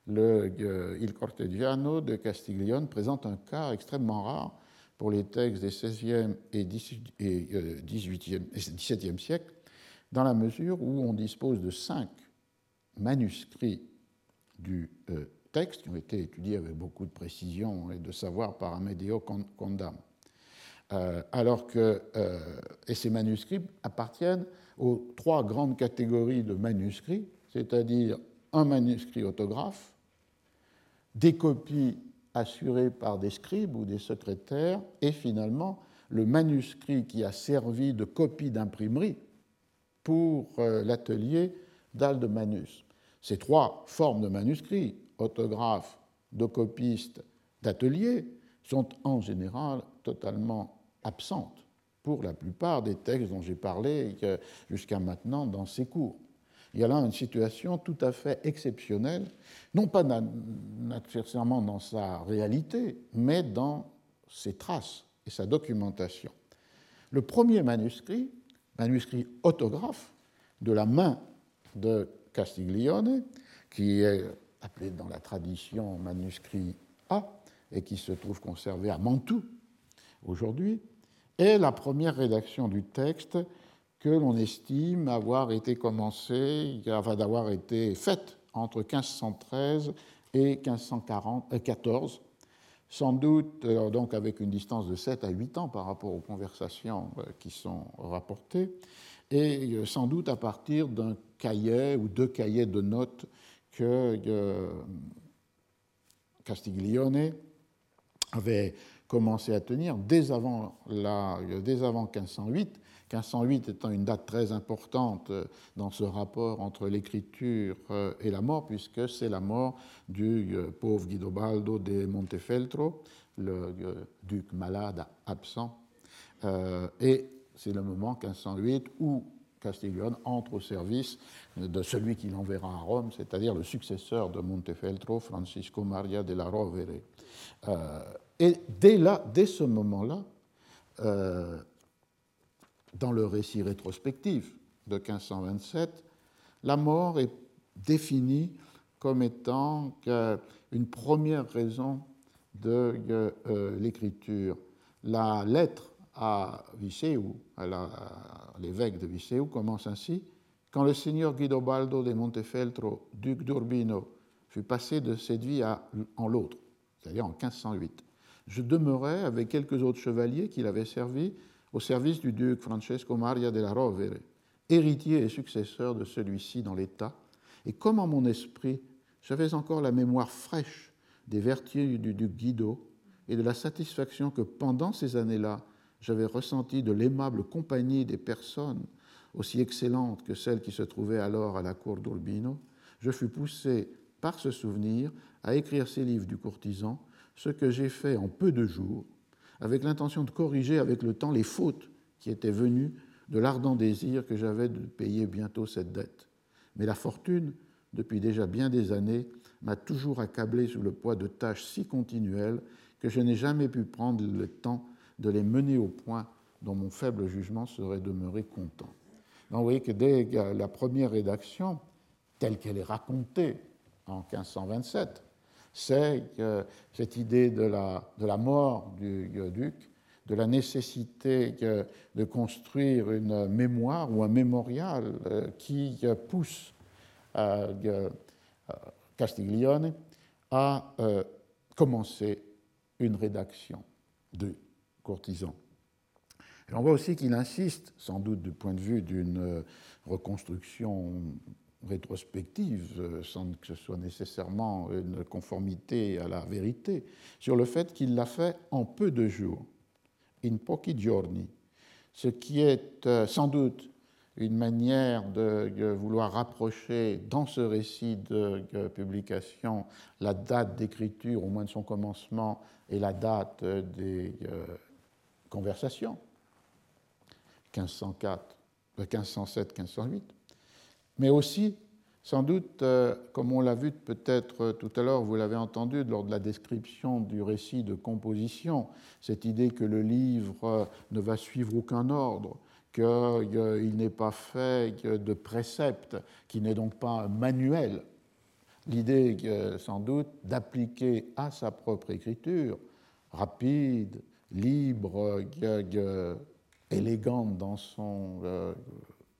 Le Il Cortegiano de Castiglione présente un cas extrêmement rare pour les textes des XVIe et XVIIe et XVIIe siècles, dans la mesure où on dispose de cinq manuscrits du euh, texte qui ont été étudiés avec beaucoup de précision et de savoir par Amedeo Condam. Euh, alors que euh, et ces manuscrits appartiennent aux trois grandes catégories de manuscrits, c'est-à-dire un manuscrit autographe, des copies assuré par des scribes ou des secrétaires, et finalement le manuscrit qui a servi de copie d'imprimerie pour euh, l'atelier d'Aldemanus. Ces trois formes de manuscrits, autographe, de copiste, d'atelier, sont en général totalement absentes pour la plupart des textes dont j'ai parlé jusqu'à maintenant dans ces cours. Il y a là une situation tout à fait exceptionnelle, non pas nécessairement dans sa réalité, mais dans ses traces et sa documentation. Le premier manuscrit, manuscrit autographe de la main de Castiglione, qui est appelé dans la tradition manuscrit A et qui se trouve conservé à Mantoue aujourd'hui, est la première rédaction du texte que l'on estime avoir été commencée, d'avoir été faite entre 1513 et 1514, sans doute euh, donc avec une distance de 7 à 8 ans par rapport aux conversations euh, qui sont rapportées, et euh, sans doute à partir d'un cahier ou deux cahiers de notes que Castiglione avait commencé à tenir dès avant, la, dès avant 1508 1508 étant une date très importante euh, dans ce rapport entre l'écriture euh, et la mort, puisque c'est la mort du euh, pauvre Guidobaldo de Montefeltro, le duc malade absent. Et c'est le moment 1508 où Castiglione entre au service de celui qui l'enverra à Rome, c'est-à-dire le successeur de Montefeltro, Francisco Maria de la Rovere. et dès, là, dès ce moment-là, dans le récit rétrospectif de 1527, la mort est définie comme étant une première raison de euh, l'écriture. La lettre à Viseu, à l'évêque de Viseu, commence ainsi Quand le seigneur Guidobaldo de Montefeltro, duc d'Urbino, fut passé de cette vie à, en l'autre, c'est-à-dire en 1508, je demeurais avec quelques autres chevaliers qui l'avaient servi au service du duc Francesco Maria della Rovere, héritier et successeur de celui-ci dans l'État, et comme en mon esprit j'avais encore la mémoire fraîche des vertus du duc Guido et de la satisfaction que pendant ces années-là j'avais ressenti de l'aimable compagnie des personnes aussi excellentes que celles qui se trouvaient alors à la cour d'Urbino, je fus poussé par ce souvenir à écrire ces livres du courtisan, ce que j'ai fait en peu de jours avec l'intention de corriger avec le temps les fautes qui étaient venues de l'ardent désir que j'avais de payer bientôt cette dette. Mais la fortune, depuis déjà bien des années, m'a toujours accablé sous le poids de tâches si continuelles que je n'ai jamais pu prendre le temps de les mener au point dont mon faible jugement serait demeuré content. Vous voyez que dès la première rédaction, telle qu'elle est racontée en 1527, c'est cette idée de la, de mort du duc, de la nécessité de construire une mémoire ou un mémorial euh, qui pousse euh, Castiglione à euh, commencer une rédaction de courtisans. Et on voit aussi qu'il insiste, sans doute du point de vue d'une reconstruction rétrospective, euh, sans que ce soit nécessairement une conformité à la vérité, sur le fait qu'il l'a fait en peu de jours, in pochi giorni, ce qui est euh, sans doute une manière de vouloir rapprocher dans ce récit de publication la date d'écriture, au moins de son commencement, et la date des euh, conversations, 1504, 1507-1508 mais aussi, sans doute, euh, comme on l'a vu peut-être tout à l'heure, vous l'avez entendu lors de la description du récit de composition, cette idée que le livre ne va suivre aucun ordre, qu'il n'est pas fait de préceptes, qu'il n'est donc pas un manuel. L'idée, sans doute, d'appliquer à sa propre écriture, rapide, libre, élégante dans son, euh,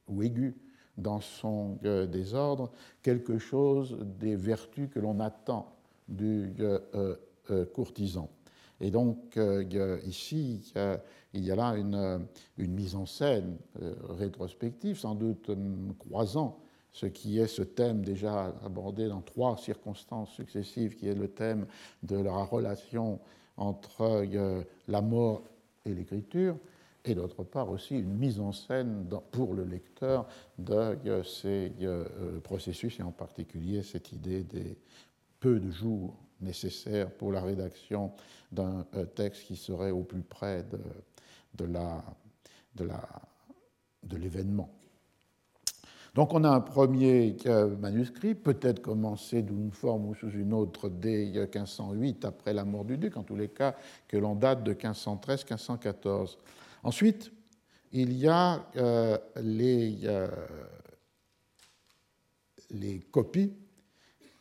ou aiguë dans son euh, désordre quelque chose des vertus que l'on attend du euh, euh, courtisan. Et donc ici, il y a là une, une mise en scène rétrospective, sans doute croisant ce qui est ce thème déjà abordé dans trois circonstances successives, qui est le thème de la relation entre la mort et l'écriture, et d'autre part aussi une mise en scène pour le lecteur de euh, ces euh, processus, et en particulier cette idée des peu de jours nécessaires pour la rédaction d'un euh, texte qui serait au plus près de l'événement. Donc on a un premier manuscrit, peut-être commencé d'une forme ou sous une autre dès 1508, après la mort du duc, en tous les cas que l'on date de 1513-1514. Ensuite, il y a euh, les, euh, les, copies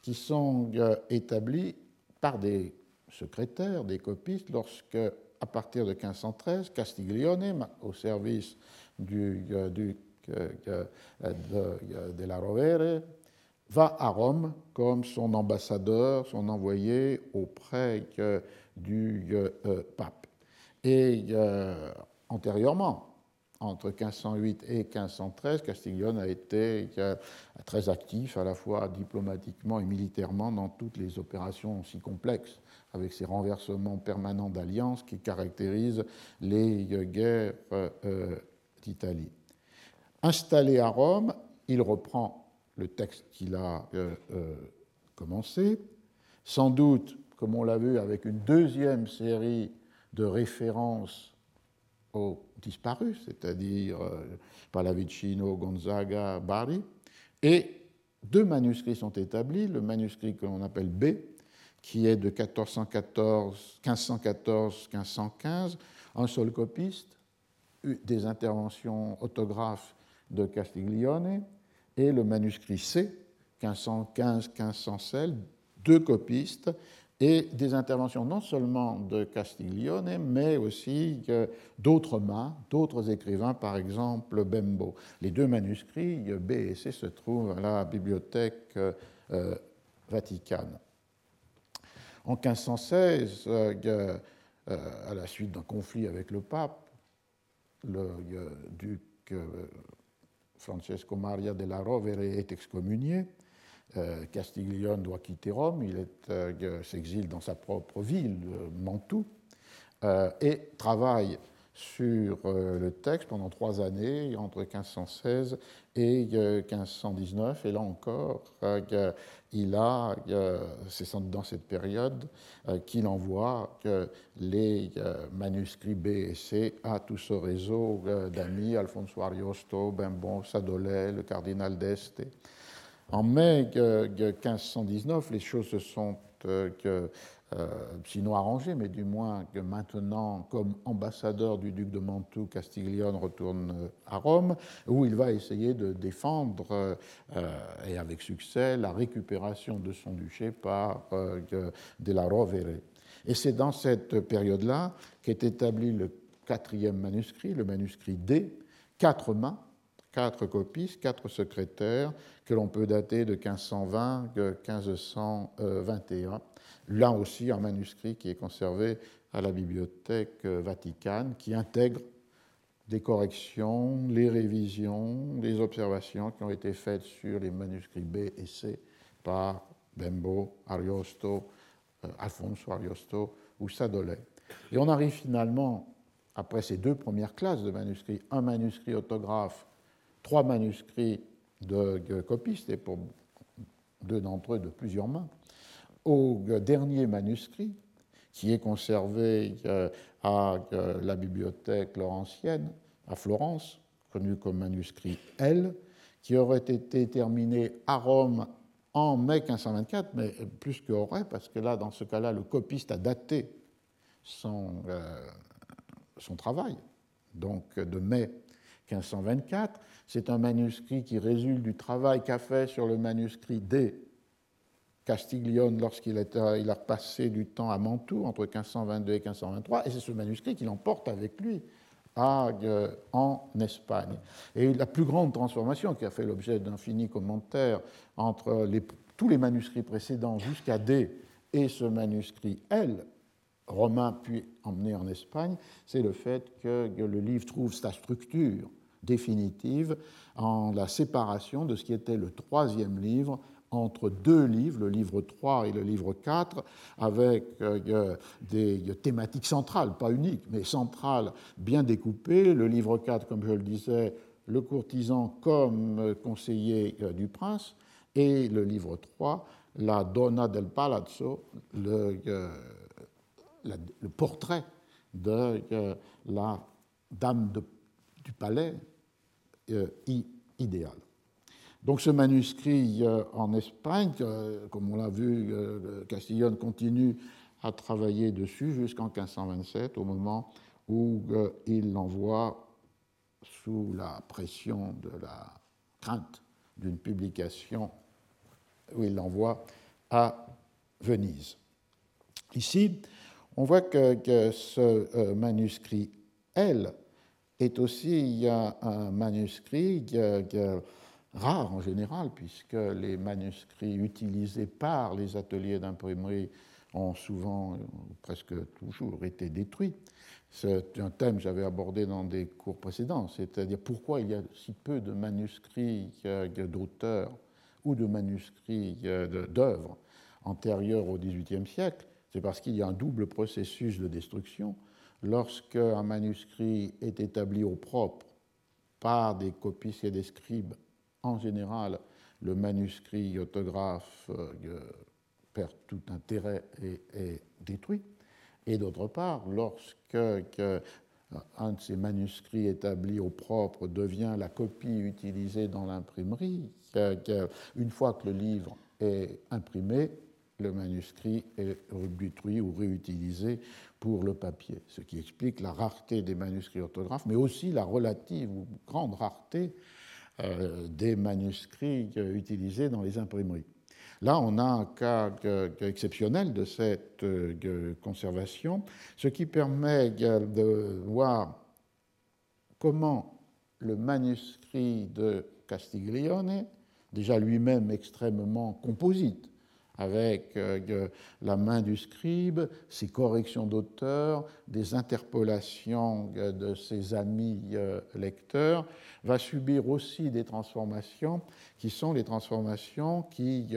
qui sont euh, établies par des secrétaires, des copistes, lorsque, à partir de 1513, Castiglione, au service du duc de, de, la Rovere, va à Rome comme son ambassadeur, son envoyé auprès du pape. Et antérieurement, entre 1508 et 1513, Castiglione a été très actif à la fois diplomatiquement et militairement dans toutes les opérations si complexes, avec ces renversements permanents d'alliances qui caractérisent les guerres euh, d'Italie. Installé à Rome, il reprend le texte qu'il a euh, euh, commencé, sans doute, comme on l'a vu, avec une deuxième série de références aux disparus, c'est-à-dire euh, Pallavicino, Gonzaga, Bari, et deux manuscrits sont établis, le manuscrit que l'on appelle B, qui est de 1514-1515, un seul copiste, des interventions autographes de Castiglione, et le manuscrit C, 1515-1516, deux copistes, et des interventions non seulement de Castiglione, mais aussi d'autres mains, d'autres écrivains, par exemple Bembo. Les deux manuscrits, B et C, se trouvent à la bibliothèque euh, vaticane. En 1516, euh, à la suite d'un conflit avec le pape, le duc euh, Francesco Maria della Rovere est excommunié euh, Castiglione doit quitter Rome, il euh, s'exile dans sa propre ville, Mantoue, euh, et travaille sur le texte pendant trois années, entre 1516 et 1519. Et là encore, il a, c'est dans cette période qu'il envoie les manuscrits B et C à tout ce réseau d'amis, Alfonso Ariosto, Bimbon, Sadolet, le cardinal d'Este. En mai 1519, les choses se sont euh, euh, sinon arrangées, mais du moins que maintenant, comme ambassadeur du duc de Mantoue, Castiglione retourne euh, à Rome, où il va essayer de défendre, et avec succès, la récupération de son duché par de la Rovere. Et c'est dans cette période-là qu'est établi le quatrième manuscrit, le manuscrit D, quatre mains, quatre copistes, quatre secrétaires, que l'on peut dater de 1520 1521. Là aussi, un manuscrit qui est conservé à la Bibliothèque Vaticane, qui intègre des corrections, les révisions, les observations qui ont été faites sur les manuscrits B et C par Bembo, Ariosto, euh, Alfonso Ariosto ou Sadolet. Et on arrive finalement, après ces deux premières classes de manuscrits, un manuscrit autographe trois manuscrits de copistes, et pour deux d'entre eux de plusieurs mains, au dernier manuscrit, qui est conservé euh, à la bibliothèque laurentienne, à Florence, connu comme manuscrit L, qui aurait été terminé à Rome en mai 1524, mais plus que aurait, parce que là, dans ce cas-là, le copiste a daté son, euh, son travail, donc de mai 1524. C'est un manuscrit qui résulte du travail qu'a fait sur le manuscrit D. Castiglione lorsqu'il a passé du temps à Mantoue entre 1522 et 1523, et c'est ce manuscrit qu'il emporte avec lui euh, en Espagne. Et la plus grande transformation qui a fait l'objet d'infinis commentaires entre tous les manuscrits précédents jusqu'à D et ce manuscrit L, romain puis emmené en Espagne, c'est le fait que le livre trouve sa structure définitive en la séparation de ce qui était le troisième livre entre deux livres, le livre 3 et le livre 4, avec euh, des thématiques centrales, pas uniques, mais centrales, bien découpées. Le livre 4, comme je le disais, le courtisan comme conseiller euh, du prince, et le livre 3, la Donna del Palazzo, le, euh, portrait de la dame du palais idéal. Donc ce manuscrit en Espagne, comme on l'a vu, Castillon continue à travailler dessus jusqu'en 1527, au moment où il l'envoie sous la pression de la crainte d'une publication, où il l'envoie à Venise. Ici, on voit que, ce euh, manuscrit L est aussi un manuscrit rare en général, puisque les manuscrits utilisés par les ateliers d'imprimerie ont souvent, presque toujours, été détruits. C'est un thème que j'avais abordé dans des cours précédents, c'est-à-dire pourquoi il y a si peu de manuscrits d'auteurs ou de manuscrits d'œuvres antérieures au XVIIIe siècle. C'est parce qu'il y a un double processus de destruction. Lorsque un manuscrit est établi au propre par des copistes et des scribes, en général, le manuscrit autographe euh, perd tout intérêt et est détruit. Et d'autre part, lorsque un de ces manuscrits établis au propre devient la copie utilisée dans l'imprimerie, une fois que le livre est imprimé, le manuscrit est détruit ou réutilisé pour le papier, ce qui explique la rareté des manuscrits orthographes, mais aussi la relative ou grande rareté euh, des manuscrits euh, utilisés dans les imprimeries. Là, on a un cas exceptionnel de cette euh, conservation, ce qui permet de voir comment le manuscrit de Castiglione, déjà lui-même extrêmement composite, avec euh, la main du scribe, ses corrections d'auteur, des interpolations euh, de ses amis lecteurs, va subir aussi des transformations qui sont les transformations qui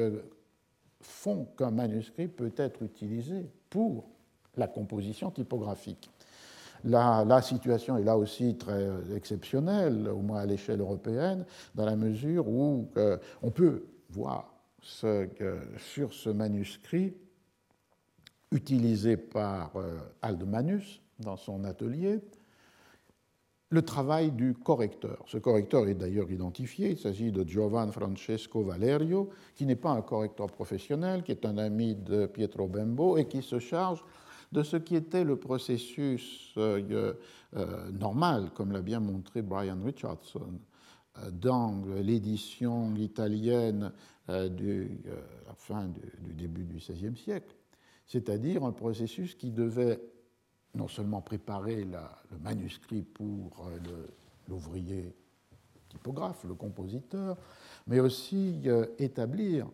font qu'un manuscrit peut être utilisé pour la composition typographique. La, situation est là aussi très exceptionnelle, au moins à l'échelle européenne, dans la mesure où euh, on peut voir sur ce manuscrit utilisé par euh, Aldmanus dans son atelier, le travail du correcteur. Ce correcteur est d'ailleurs identifié, il s'agit de Giovan Francesco Valerio, qui n'est pas un correcteur professionnel, qui est un ami de Pietro Bembo et qui se charge de ce qui était le processus euh, euh, normal, comme l'a bien montré Brian Richardson, dans l'édition italienne de la fin du début du XVIe siècle, c'est-à-dire un processus qui devait non seulement préparer le manuscrit pour euh, l'ouvrier typographe, le compositeur, mais aussi euh, établir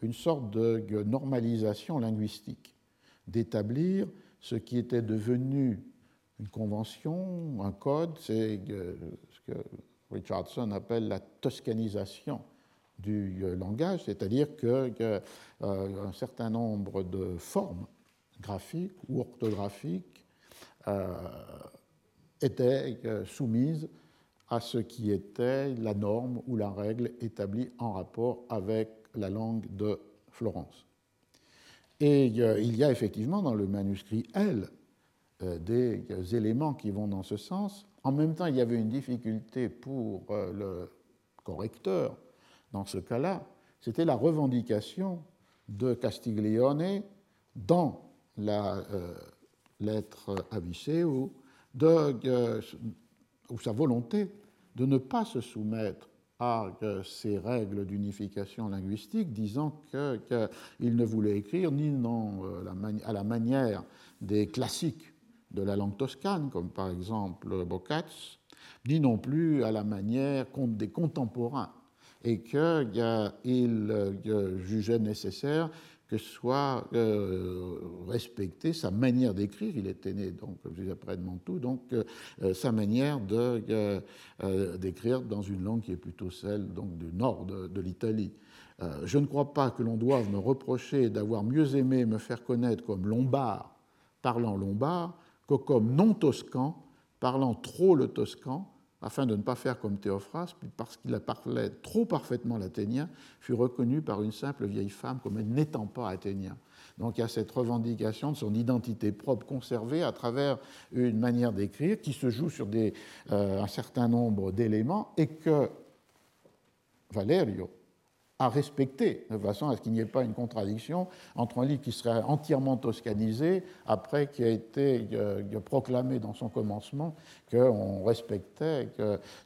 une sorte de normalisation linguistique, d'établir ce qui était devenu une convention, un code, c'est euh, ce que Richardson appelle la toscanisation du langage, c'est-à-dire qu'un certain nombre de formes graphiques ou orthographiques euh, était euh, soumise à ce qui était la norme ou la règle établie en rapport avec la langue de Florence. Et euh, il y a effectivement dans le manuscrit L des éléments qui vont dans ce sens. En même temps, il y avait une difficulté pour le correcteur dans ce cas-là, c'était la revendication de Castiglione dans la lettre à ou, de, euh, ou sa volonté de ne pas se soumettre à euh, ces règles d'unification linguistique, disant qu'il ne voulait écrire ni non, euh, à la manière des classiques de la langue toscane, comme par exemple Boccaccio, ni non plus à la manière des contemporains, et qu'il jugeait nécessaire que soit euh, respectée sa manière d'écrire. Il était né, donc, je près de Mantoue, donc euh, euh, sa manière d'écrire dans une langue qui est plutôt celle donc, du nord de, l'Italie. je ne crois pas que l'on doive me reprocher d'avoir mieux aimé me faire connaître comme lombard, parlant lombard, que comme non toscan, parlant trop le toscan, afin de ne pas faire comme Théophras, parce qu'il parlait trop parfaitement l'athénien, fut reconnu par une simple vieille femme comme n'étant pas athénien. Donc il y a cette revendication de son identité propre conservée à travers une manière d'écrire qui se joue sur euh, un certain nombre d'éléments et que Valerio à respecter, de façon à ce qu'il n'y ait pas une contradiction entre un livre qui serait entièrement toscanisé, après qui a été euh, proclamé dans son commencement qu'on respectait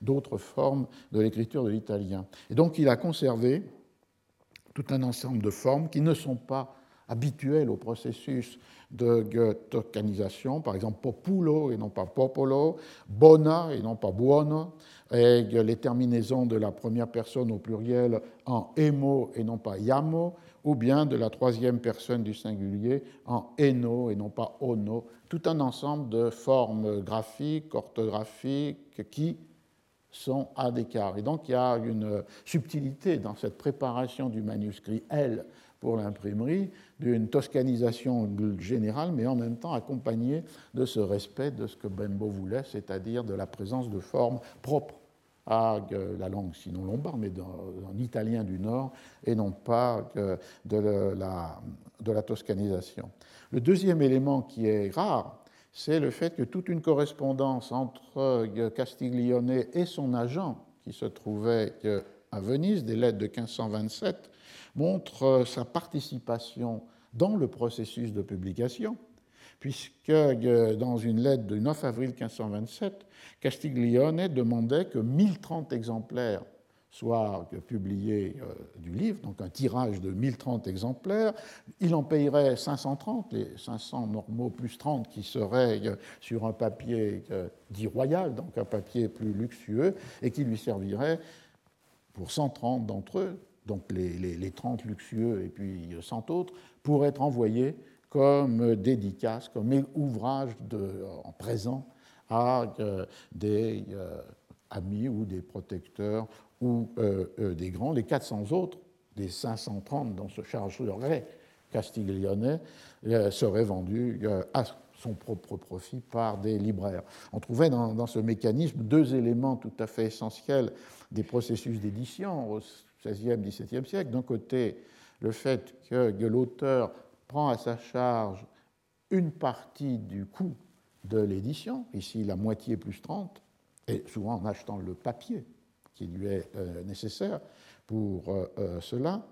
d'autres formes de l'écriture de l'italien. Et donc il a conservé tout un ensemble de formes qui ne sont pas habituelles au processus de toscanisation, par exemple populo et non pas popolo, bona et non pas buono, et les terminaisons de la première personne au pluriel en emo et non pas yamo, ou bien de la troisième personne du singulier en eno et non pas ono, tout un ensemble de formes graphiques, orthographiques qui sont à d'écart. Et donc il y a une subtilité dans cette préparation du manuscrit L pour l'imprimerie, d'une toscanisation générale, mais en même temps accompagnée de ce respect de ce que Bembo voulait, c'est-à-dire de la présence de formes propres à la langue, sinon lombard, mais en italien du Nord, et non pas la, de la toscanisation. Le deuxième élément qui est rare, c'est le fait que toute une correspondance entre Castiglione et son agent, qui se trouvait à Venise, des lettres de 1527, montre euh, sa participation dans le processus de publication, puisque euh, dans une lettre du 9 avril 1527, Castiglione demandait que 1030 exemplaires soient publiés euh, du livre, donc un tirage de 1030 exemplaires. Il en payerait 530, les 500 normaux plus 30 qui seraient sur un papier dit royal, donc un papier plus luxueux, et qui lui servirait pour 130 d'entre eux donc les, 30 luxueux et puis 100 autres, pourraient être envoyés comme dédicaces, comme ouvrages en présent à euh, des euh, amis ou des protecteurs ou euh, des grands. Les 400 autres, des 530 dont se chargerait Castiglione, seraient vendus à son propre profit par des libraires. On trouvait dans, dans, ce mécanisme deux éléments tout à fait essentiels des processus d'édition XVIe, XVIIe siècle. D'un côté, le fait que, l'auteur prend à sa charge une partie du coût de l'édition, ici la moitié plus 30, et souvent en achetant le papier qui lui est euh, nécessaire pour euh, euh, cela,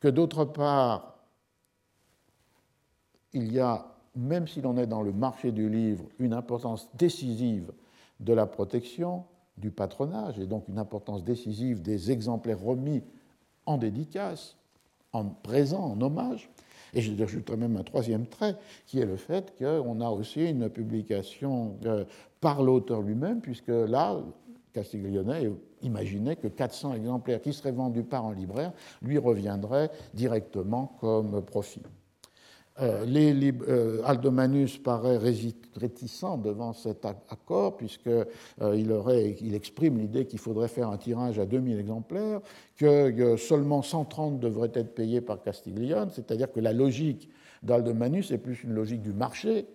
que d'autre part, il y a, même si l'on est dans le marché du livre, une importance décisive de la protection, du patronage, et donc une importance décisive des exemplaires remis en dédicace, en présent, en hommage. Et j'ajouterai même un troisième trait, qui est le fait qu'on a aussi une publication euh, par l'auteur lui-même, puisque là, Castiglione imaginait que 400 exemplaires qui seraient vendus par un libraire lui reviendraient directement comme profit. Euh, les, euh, Aldomanus paraît réticent devant cet accord, puisqu'il euh, il exprime l'idée qu'il faudrait faire un tirage à 2000 exemplaires, que seulement 130 devraient être payés par Castiglione, c'est-à-dire que la logique d'Aldomanus est plus une logique du marché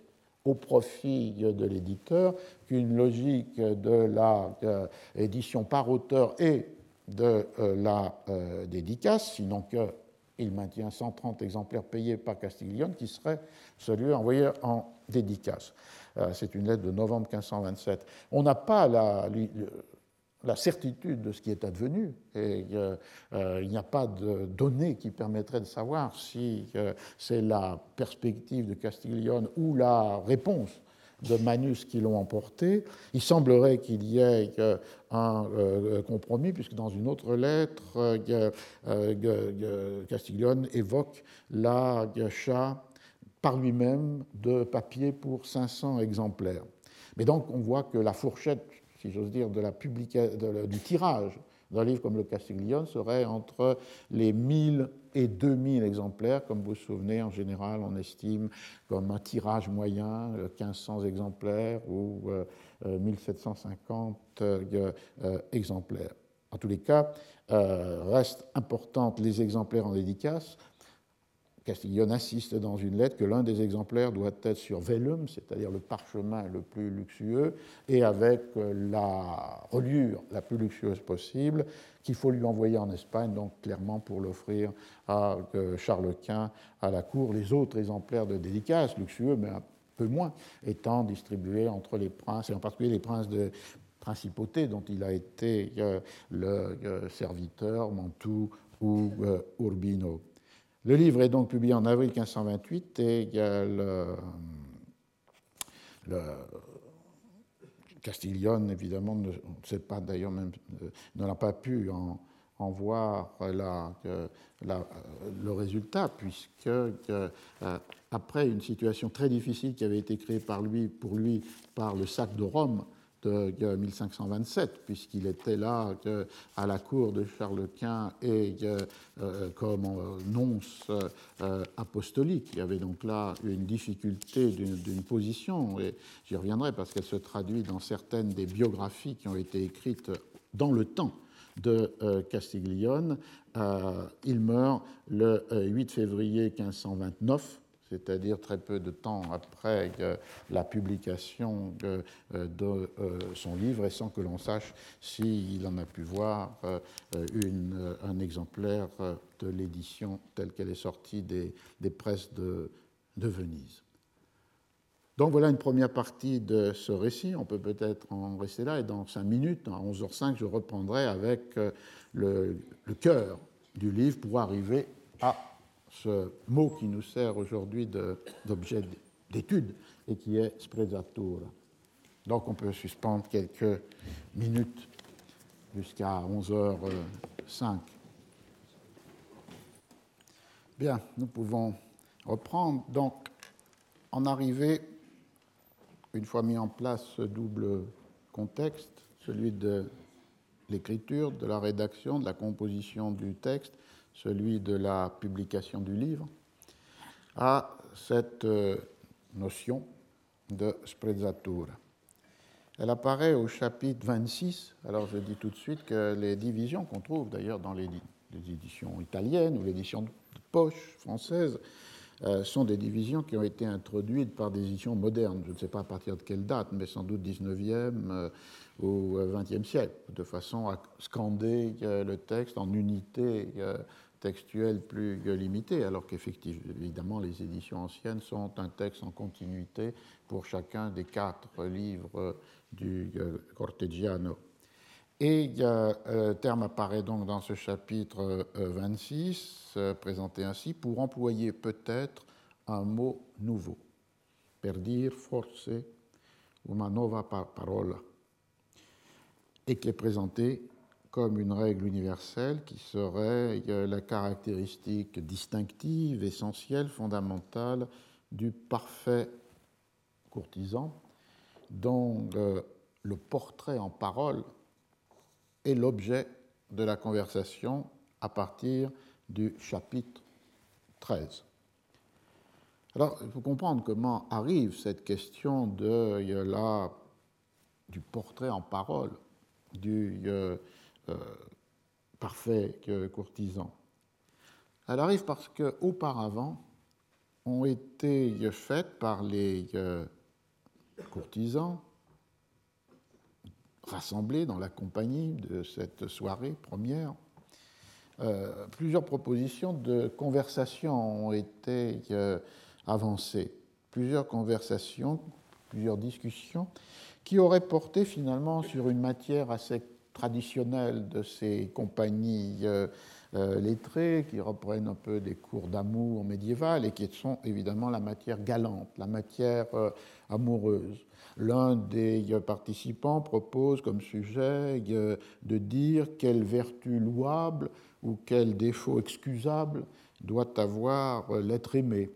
au profit de l'éditeur qu'une logique de l'édition par auteur et de la dédicace, sinon que il maintient 130 exemplaires payés par Castiglione, qui serait celui envoyé en dédicace. Euh, c'est une lettre de novembre 1527. On n'a pas la, certitude de ce qui est advenu, et euh, euh, il n'y a pas de données qui permettraient de savoir si c'est la perspective de Castiglione ou la réponse de Manus qui l'ont emporté. Il semblerait qu'il y ait un euh, compromis, puisque dans une autre lettre, euh, Castiglione évoque l'achat par lui-même de papier pour 500 exemplaires. Mais donc on voit que la fourchette, si j'ose dire, de la du tirage d'un livre comme le Castiglione serait entre les 1000 et 2000 exemplaires. Comme vous vous souvenez, en général, on estime comme un tirage moyen 1500 euh, exemplaires ou 1750 euh, euh, exemplaires. En tous les cas, restent importantes les exemplaires en dédicace Castiglione insiste dans une lettre que l'un des exemplaires doit être sur vellum, c'est-à-dire le parchemin le plus luxueux, et avec euh, la reliure la plus luxueuse possible, qu'il faut lui envoyer en Espagne, donc clairement pour l'offrir à euh, Charles Quint à la cour. Les autres exemplaires de dédicace, luxueux, mais un peu moins, étant distribués entre les princes, et en particulier les princes de principautés dont il a été le serviteur, Mantoue ou Urbino. Le livre est donc publié en avril 1528 et le, évidemment, ne, pas ne l'a pas pu en, voir la, la, le résultat, puisque euh, après une situation très difficile qui avait été créée pour lui par le sac de Rome, de 1527, puisqu'il était là à la cour de Charles Quint et euh, comme nonce euh, apostolique. Il y avait donc là une difficulté d'une position, et j'y reviendrai parce qu'elle se traduit dans certaines des biographies qui ont été écrites dans le temps de euh, Castiglione. il meurt le 8 février 1529 c'est-à-dire très peu de temps après la publication de, euh, euh, son livre et sans que l'on sache s'il en a pu voir euh, un exemplaire de l'édition telle qu'elle est sortie des, presses de, Venise. Donc voilà une première partie de ce récit. On peut peut-être en rester là et dans cinq minutes, à 11h05, je reprendrai avec le, le cœur du livre pour arriver à ce mot qui nous sert aujourd'hui d'objet d'étude et qui est sprezzatura. Donc on peut suspendre quelques minutes jusqu'à 11h05. Bien, nous pouvons reprendre. Donc, en arrivée, une fois mis en place ce double contexte, celui de l'écriture, de la rédaction, de la composition du texte, celui de la publication du livre, à cette euh, notion de sprezzatura. Elle apparaît au chapitre 26. Alors je dis tout de suite que les divisions qu'on trouve d'ailleurs dans les, éditions italiennes ou l'édition de poche française euh, sont des divisions qui ont été introduites par des éditions modernes. Je ne sais pas à partir de quelle date, mais sans doute 19e euh, ou 20e siècle, de façon à scander le texte en unités textuelle plus limitée, alors qu'effectivement, évidemment, les éditions anciennes sont un texte en continuité pour chacun des quatre livres du euh, Cortegiano. Et euh, terme apparaît donc dans ce chapitre 26, euh, présenté ainsi, pour employer peut-être un mot nouveau. Per dire forse una nova parola. Et qui est présenté comme une règle universelle qui serait la caractéristique distinctive, essentielle, fondamentale du parfait courtisan, dont le, portrait en parole est l'objet de la conversation à partir du chapitre 13. Alors, il faut comprendre comment arrive cette question de, la, du portrait en parole, du, euh, euh, parfait courtisan. Elle arrive parce qu'auparavant ont été faites par les euh, courtisans rassemblés dans la compagnie de cette soirée première. Euh, plusieurs propositions de conversation ont été avancées, plusieurs conversations, plusieurs discussions qui auraient porté finalement sur une matière assez traditionnelles de ces compagnies euh, euh, lettrées qui reprennent un peu des cours d'amour médiéval et qui sont évidemment la matière galante, la matière euh, amoureuse. L'un des participants propose comme sujet de dire quelle vertu louable ou quel défaut excusable doit avoir l'être aimé.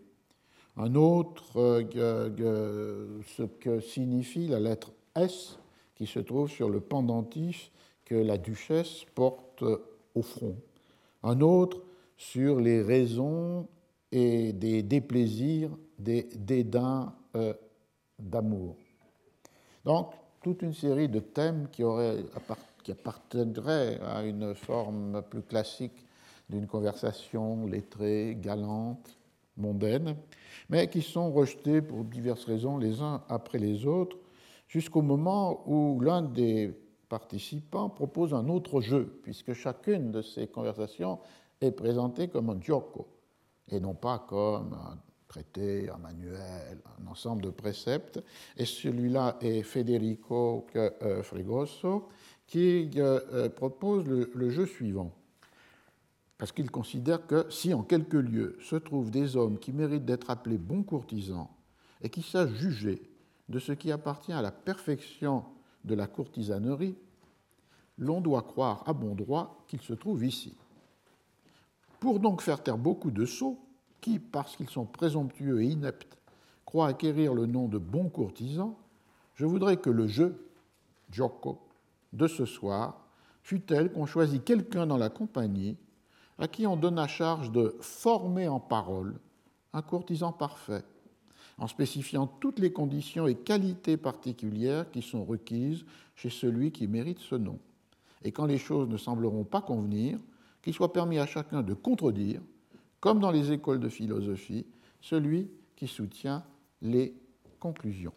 Un autre, ce que signifie la lettre S qui se trouve sur le pendentif que la duchesse porte au front, un autre sur les raisons et des déplaisirs, des dédains euh, d'amour. Donc, toute une série de thèmes qui, auraient, qui appartiendraient à une forme plus classique d'une conversation lettrée, galante, mondaine, mais qui sont rejetés pour diverses raisons les uns après les autres, jusqu'au moment où l'un des participants propose un autre jeu, puisque chacune de ces conversations est présentée comme un gioco, et non pas comme un traité, un manuel, un ensemble de préceptes. Et celui-là est Federico Fregoso qui propose le jeu suivant parce qu'il considère que si en quelques lieux se trouvent des hommes qui méritent d'être appelés bons courtisans et qui sachent juger de ce qui appartient à la perfection de la courtisanerie, l'on doit croire à bon droit qu'ils se trouvent ici. Pour donc faire taire beaucoup de sots qui, parce qu'ils sont présomptueux et ineptes, croient acquérir le nom de bons courtisans, je voudrais que le jeu, Joko, de ce soir fût tel qu'on choisit quelqu'un dans la compagnie à qui on donne la charge de former en parole un courtisan parfait, en spécifiant toutes les conditions et qualités particulières qui sont requises chez celui qui mérite ce nom. Et quand les choses ne sembleront pas convenir, qu'il soit permis à chacun de contredire, comme dans les écoles de philosophie, celui qui soutient les conclusions.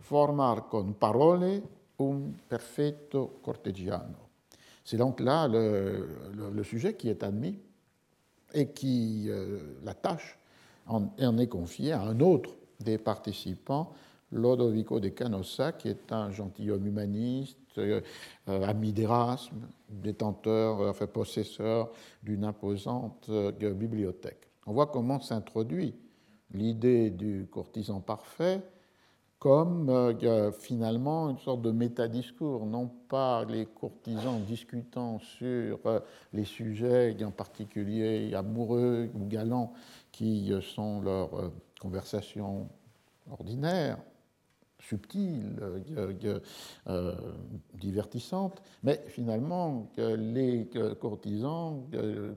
Formar con parole un perfetto cortegiano. C'est donc là le, sujet qui est admis et qui, euh, la tâche en, est confiée à un autre des participants, Lodovico de Canossa, qui est un gentilhomme humaniste, euh, ami d'Erasme, détenteur, enfin possesseur d'une imposante euh, bibliothèque. On voit comment s'introduit l'idée du courtisan parfait comme euh, finalement une sorte de métadiscours, non pas les courtisans discutant sur euh, les sujets en particulier amoureux ou galants qui euh, sont leurs conversations ordinaires, subtiles, divertissantes, mais finalement les courtisans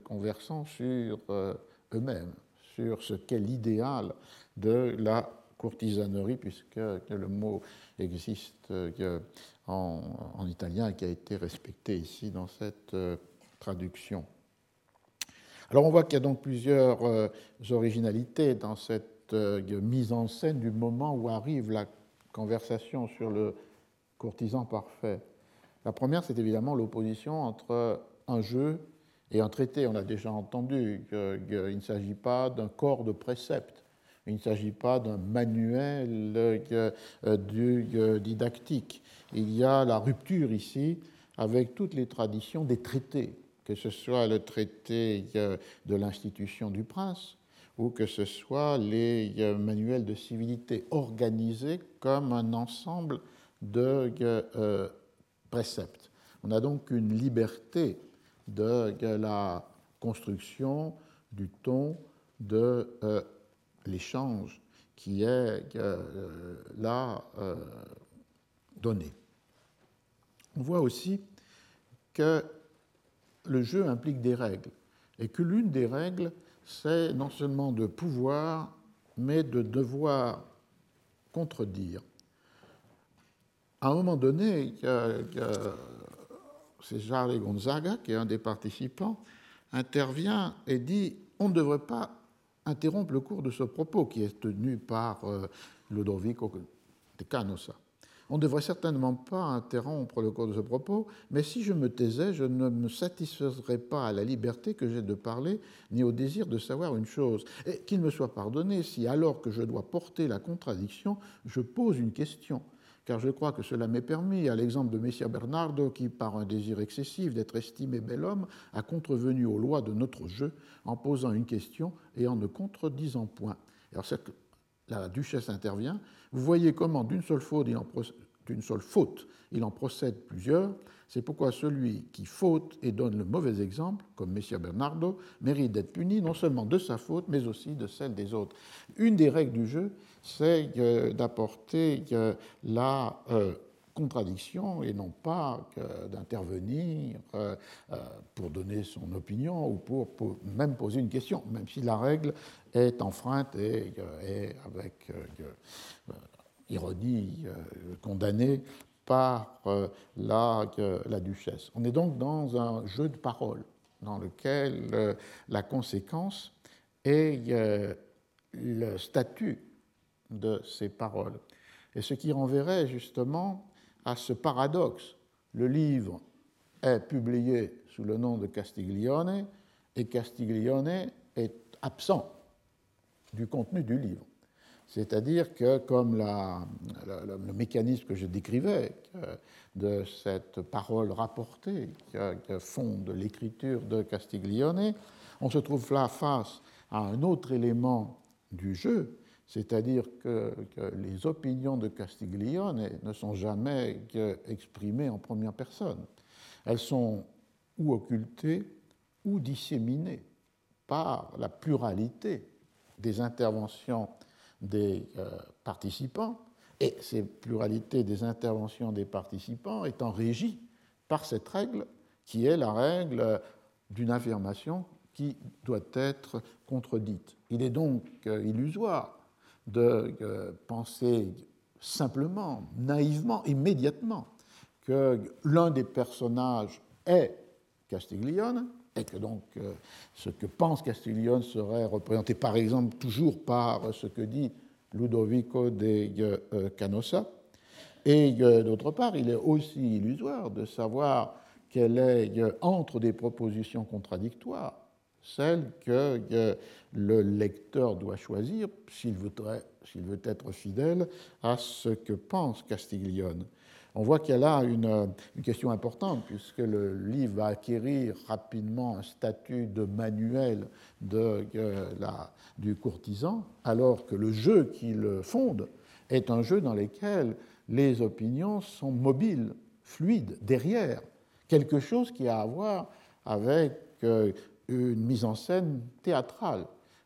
conversant sur eux-mêmes, sur ce qu'est l'idéal de la courtisanerie, puisque le mot existe euh, en, italien et qui a été respecté ici dans cette euh, traduction. Alors on voit qu'il y a donc plusieurs euh, originalités dans cette mise en scène du moment où arrive la conversation sur le courtisan parfait. La première, c'est évidemment l'opposition entre un jeu et un traité. On a déjà entendu qu'il ne s'agit pas d'un corps de préceptes il ne s'agit pas d'un manuel euh, euh, didactique. Il y a la rupture ici avec toutes les traditions des traités, que ce soit le traité euh, de l'institution du prince ou que ce soit les manuels de civilité organisés comme un ensemble de préceptes. On a donc une liberté de la construction, du ton, de l'échange qui est euh, là euh, donné. On voit aussi que le jeu implique des règles et que l'une des règles, c'est non seulement de pouvoir, mais de devoir contredire. À un moment donné, Charles Gonzaga, qui est un des participants, intervient et dit on ne devrait pas interrompre le cours de ce propos qui est tenu par euh, Ludovico de Canossa. On ne devrait certainement pas interrompre le cours de ce propos, mais si je me taisais, je ne me satisfaiserais pas à la liberté que j'ai de parler, ni au désir de savoir une chose. Et qu'il me soit pardonné si, alors que je dois porter la contradiction, je pose une question car je crois que cela m'est permis, à l'exemple de Messia Bernardo, qui, par un désir excessif d'être estimé bel homme, a contrevenu aux lois de notre jeu en posant une question et en ne contredisant point. La duchesse intervient. Vous voyez comment, d'une seule faute, il en, d'une seule faute, il en procède plusieurs. C'est pourquoi celui qui faute et donne le mauvais exemple, comme Messia Bernardo, mérite d'être puni non seulement de sa faute, mais aussi de celle des autres. Une des règles du jeu, c'est euh, d'apporter euh, la euh, contradiction et non pas d'intervenir pour donner son opinion ou pour, même poser une question, même si la règle est enfreinte et, avec ironie condamnée par la, la, duchesse. On est donc dans un jeu de paroles dans lequel la conséquence est le statut de ces paroles. Et ce qui renverrait justement à ce paradoxe. Le livre est publié sous le nom de Castiglione et Castiglione est absent du contenu du livre. C'est-à-dire que, comme le mécanisme que je décrivais, de cette parole rapportée que, fonde l'écriture de Castiglione, on se trouve là face à un autre élément du jeu, c'est-à-dire que, les opinions de Castiglione ne sont jamais exprimées en première personne. Elles sont ou occultées ou disséminées par la pluralité des interventions des euh, participants, et cette pluralité des interventions des participants étant régie par cette règle qui est la règle d'une affirmation qui doit être contredite. Il est donc euh, illusoire de euh, penser simplement, naïvement, immédiatement, que l'un des personnages est Castiglione, et que donc euh, ce que pense Castiglione serait représenté par exemple toujours par ce que dit Ludovico de Canossa. Et d'autre part, il est aussi illusoire de savoir quelle est, entre des propositions contradictoires, celle que le lecteur doit choisir s'il veut, veut, être fidèle à ce que pense Castiglione. On voit qu'il y a là une, question importante, puisque le livre va acquérir rapidement un statut de manuel de, la, du courtisan, alors que le jeu qui le fonde est un jeu dans lequel les opinions sont mobiles, fluides, derrière quelque chose qui a à voir avec euh, une mise en scène théâtrale.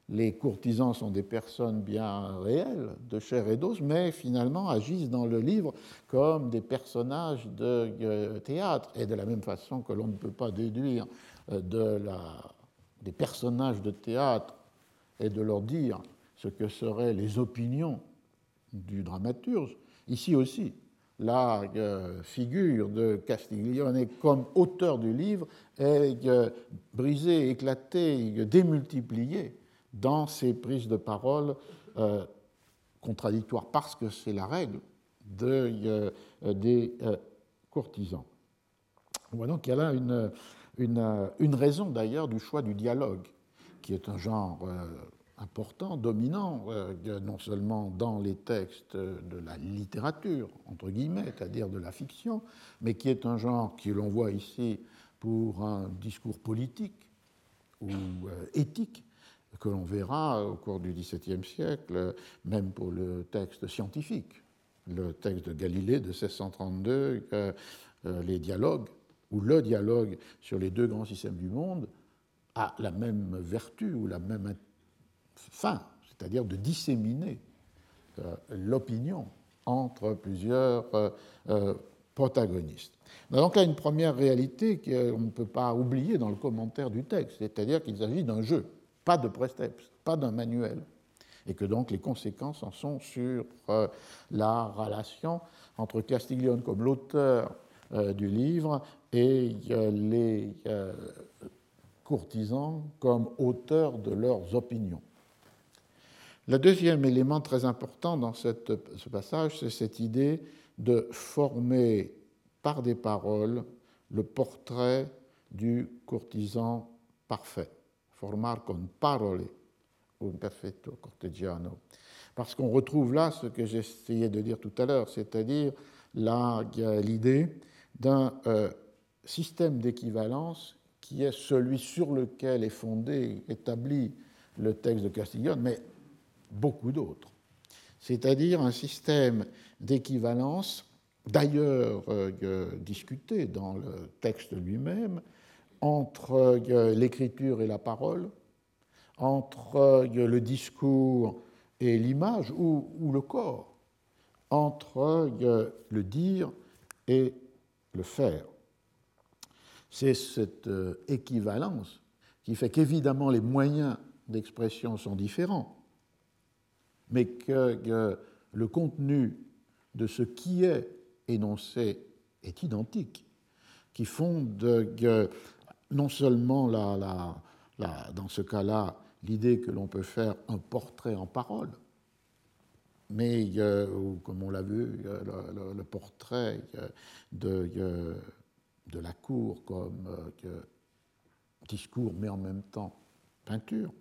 Les courtisans sont des personnes bien réelles, de chair et d'os, mais finalement agissent dans le livre comme des personnages de euh, théâtre. Et de la même façon que l'on ne peut pas déduire euh, de la, des personnages de théâtre et de leur dire ce que seraient les opinions du dramaturge, ici aussi, la euh, figure de Castiglione comme auteur du livre est euh, brisée, éclatée, démultipliée dans ses prises de parole euh, contradictoires, parce que c'est la règle de, des courtisans. On voit donc qu'il y a là une, une, une raison d'ailleurs du choix du dialogue, qui est un genre important, dominant, euh, non seulement dans les textes de la littérature, entre guillemets, c'est-à-dire de la fiction, mais qui est un genre que l'on voit ici pour un discours politique ou euh, éthique, que l'on verra au cours du XVIIe siècle, même pour le texte scientifique. Le texte de Galilée de 1632, euh, les dialogues, ou le dialogue sur les deux grands systèmes du monde, a la même vertu ou la même fin, c'est-à-dire de disséminer euh, l'opinion entre plusieurs euh, euh, protagonistes. On a donc là une première réalité qu'on ne peut pas oublier dans le commentaire du texte, c'est-à-dire qu'il s'agit d'un jeu, pas de préceptes, pas d'un manuel, et que donc les conséquences en sont sur la relation entre Castiglione comme l'auteur du livre et les courtisans comme auteurs de leurs opinions. Le deuxième élément très important dans ce passage, c'est cette idée de former par des paroles le portrait du courtisan parfait. Formar con parole un perfetto cortegiano. Parce qu'on retrouve là ce que j'essayais de dire tout à l'heure, c'est-à-dire l'idée d'un euh, système d'équivalence qui est celui sur lequel est fondé, établi le texte de Castiglione, mais beaucoup d'autres. C'est-à-dire un système d'équivalence, d'ailleurs euh, discuté dans le texte lui-même, entre euh, l'écriture et la parole, entre euh, le discours et l'image ou, ou, le corps, entre le dire et le faire. C'est cette équivalence qui fait qu'évidemment les moyens d'expression sont différents, mais que, le contenu de ce qui est énoncé est identique, qui fonde non seulement dans ce cas-là l'idée que l'on peut faire un portrait en parole, mais comme on l'a vu, le, portrait de, de, la cour comme discours, mais en même temps peinture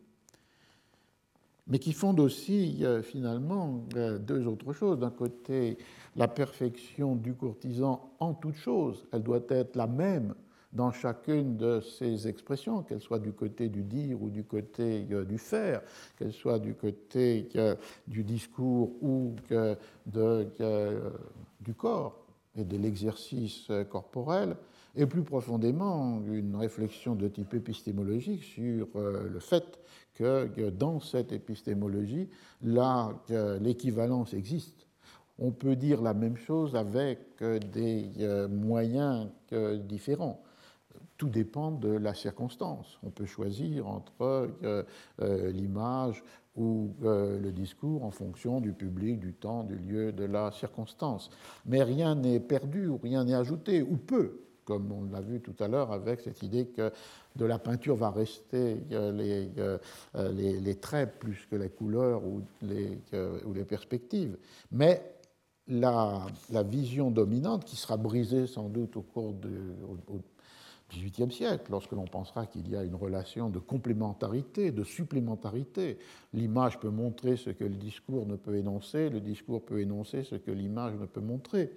mais qui fonde aussi finalement deux autres choses. D'un côté, la perfection du courtisan en toute chose, elle doit être la même dans chacune de ces expressions, qu'elles soient du côté du dire ou du côté euh, du faire, qu'elles soient du côté euh, du discours ou euh, du corps et de l'exercice corporel, et plus profondément une réflexion de type épistémologique sur le fait que dans cette épistémologie, l'équivalence existe. On peut dire la même chose avec des moyens différents tout dépend de la circonstance. On peut choisir entre euh, euh, l'image ou euh, le discours en fonction du public, du temps, du lieu, de la circonstance. Mais rien n'est perdu ou rien n'est ajouté, ou peu, comme on l'a vu tout à l'heure avec cette idée que de la peinture va rester les, les, traits plus que les couleurs ou les, ou les perspectives. Mais la, la, vision dominante, qui sera brisée sans doute au cours de, XVIIIe siècle, lorsque l'on pensera qu'il y a une relation de complémentarité, de supplémentarité. L'image peut montrer ce que le discours ne peut énoncer, le discours peut énoncer ce que l'image ne peut montrer,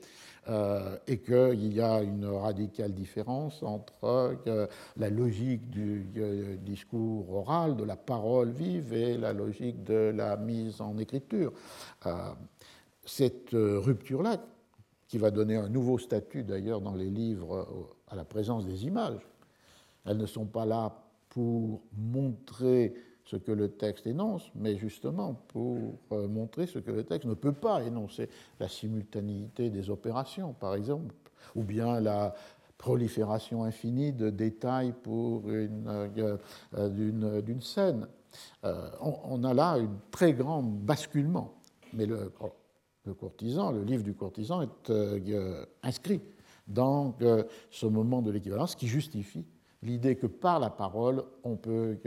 euh, et qu'il y a une radicale différence entre euh, la logique du euh, discours oral, de la parole vive, et la logique de la mise en écriture. cette rupture-là, qui va donner un nouveau statut d'ailleurs dans les livres à la présence des images. Elles ne sont pas là pour montrer ce que le texte énonce, mais justement pour euh, montrer ce que le texte ne peut pas énoncer. La simultanéité des opérations, par exemple, ou bien la prolifération infinie de détails pour une, euh, euh, d'une, scène. on, a là un très grand basculement. Le, le, courtisan, le livre du courtisan est inscrit dans ce moment de l'équivalence qui justifie l'idée que par la parole, on peut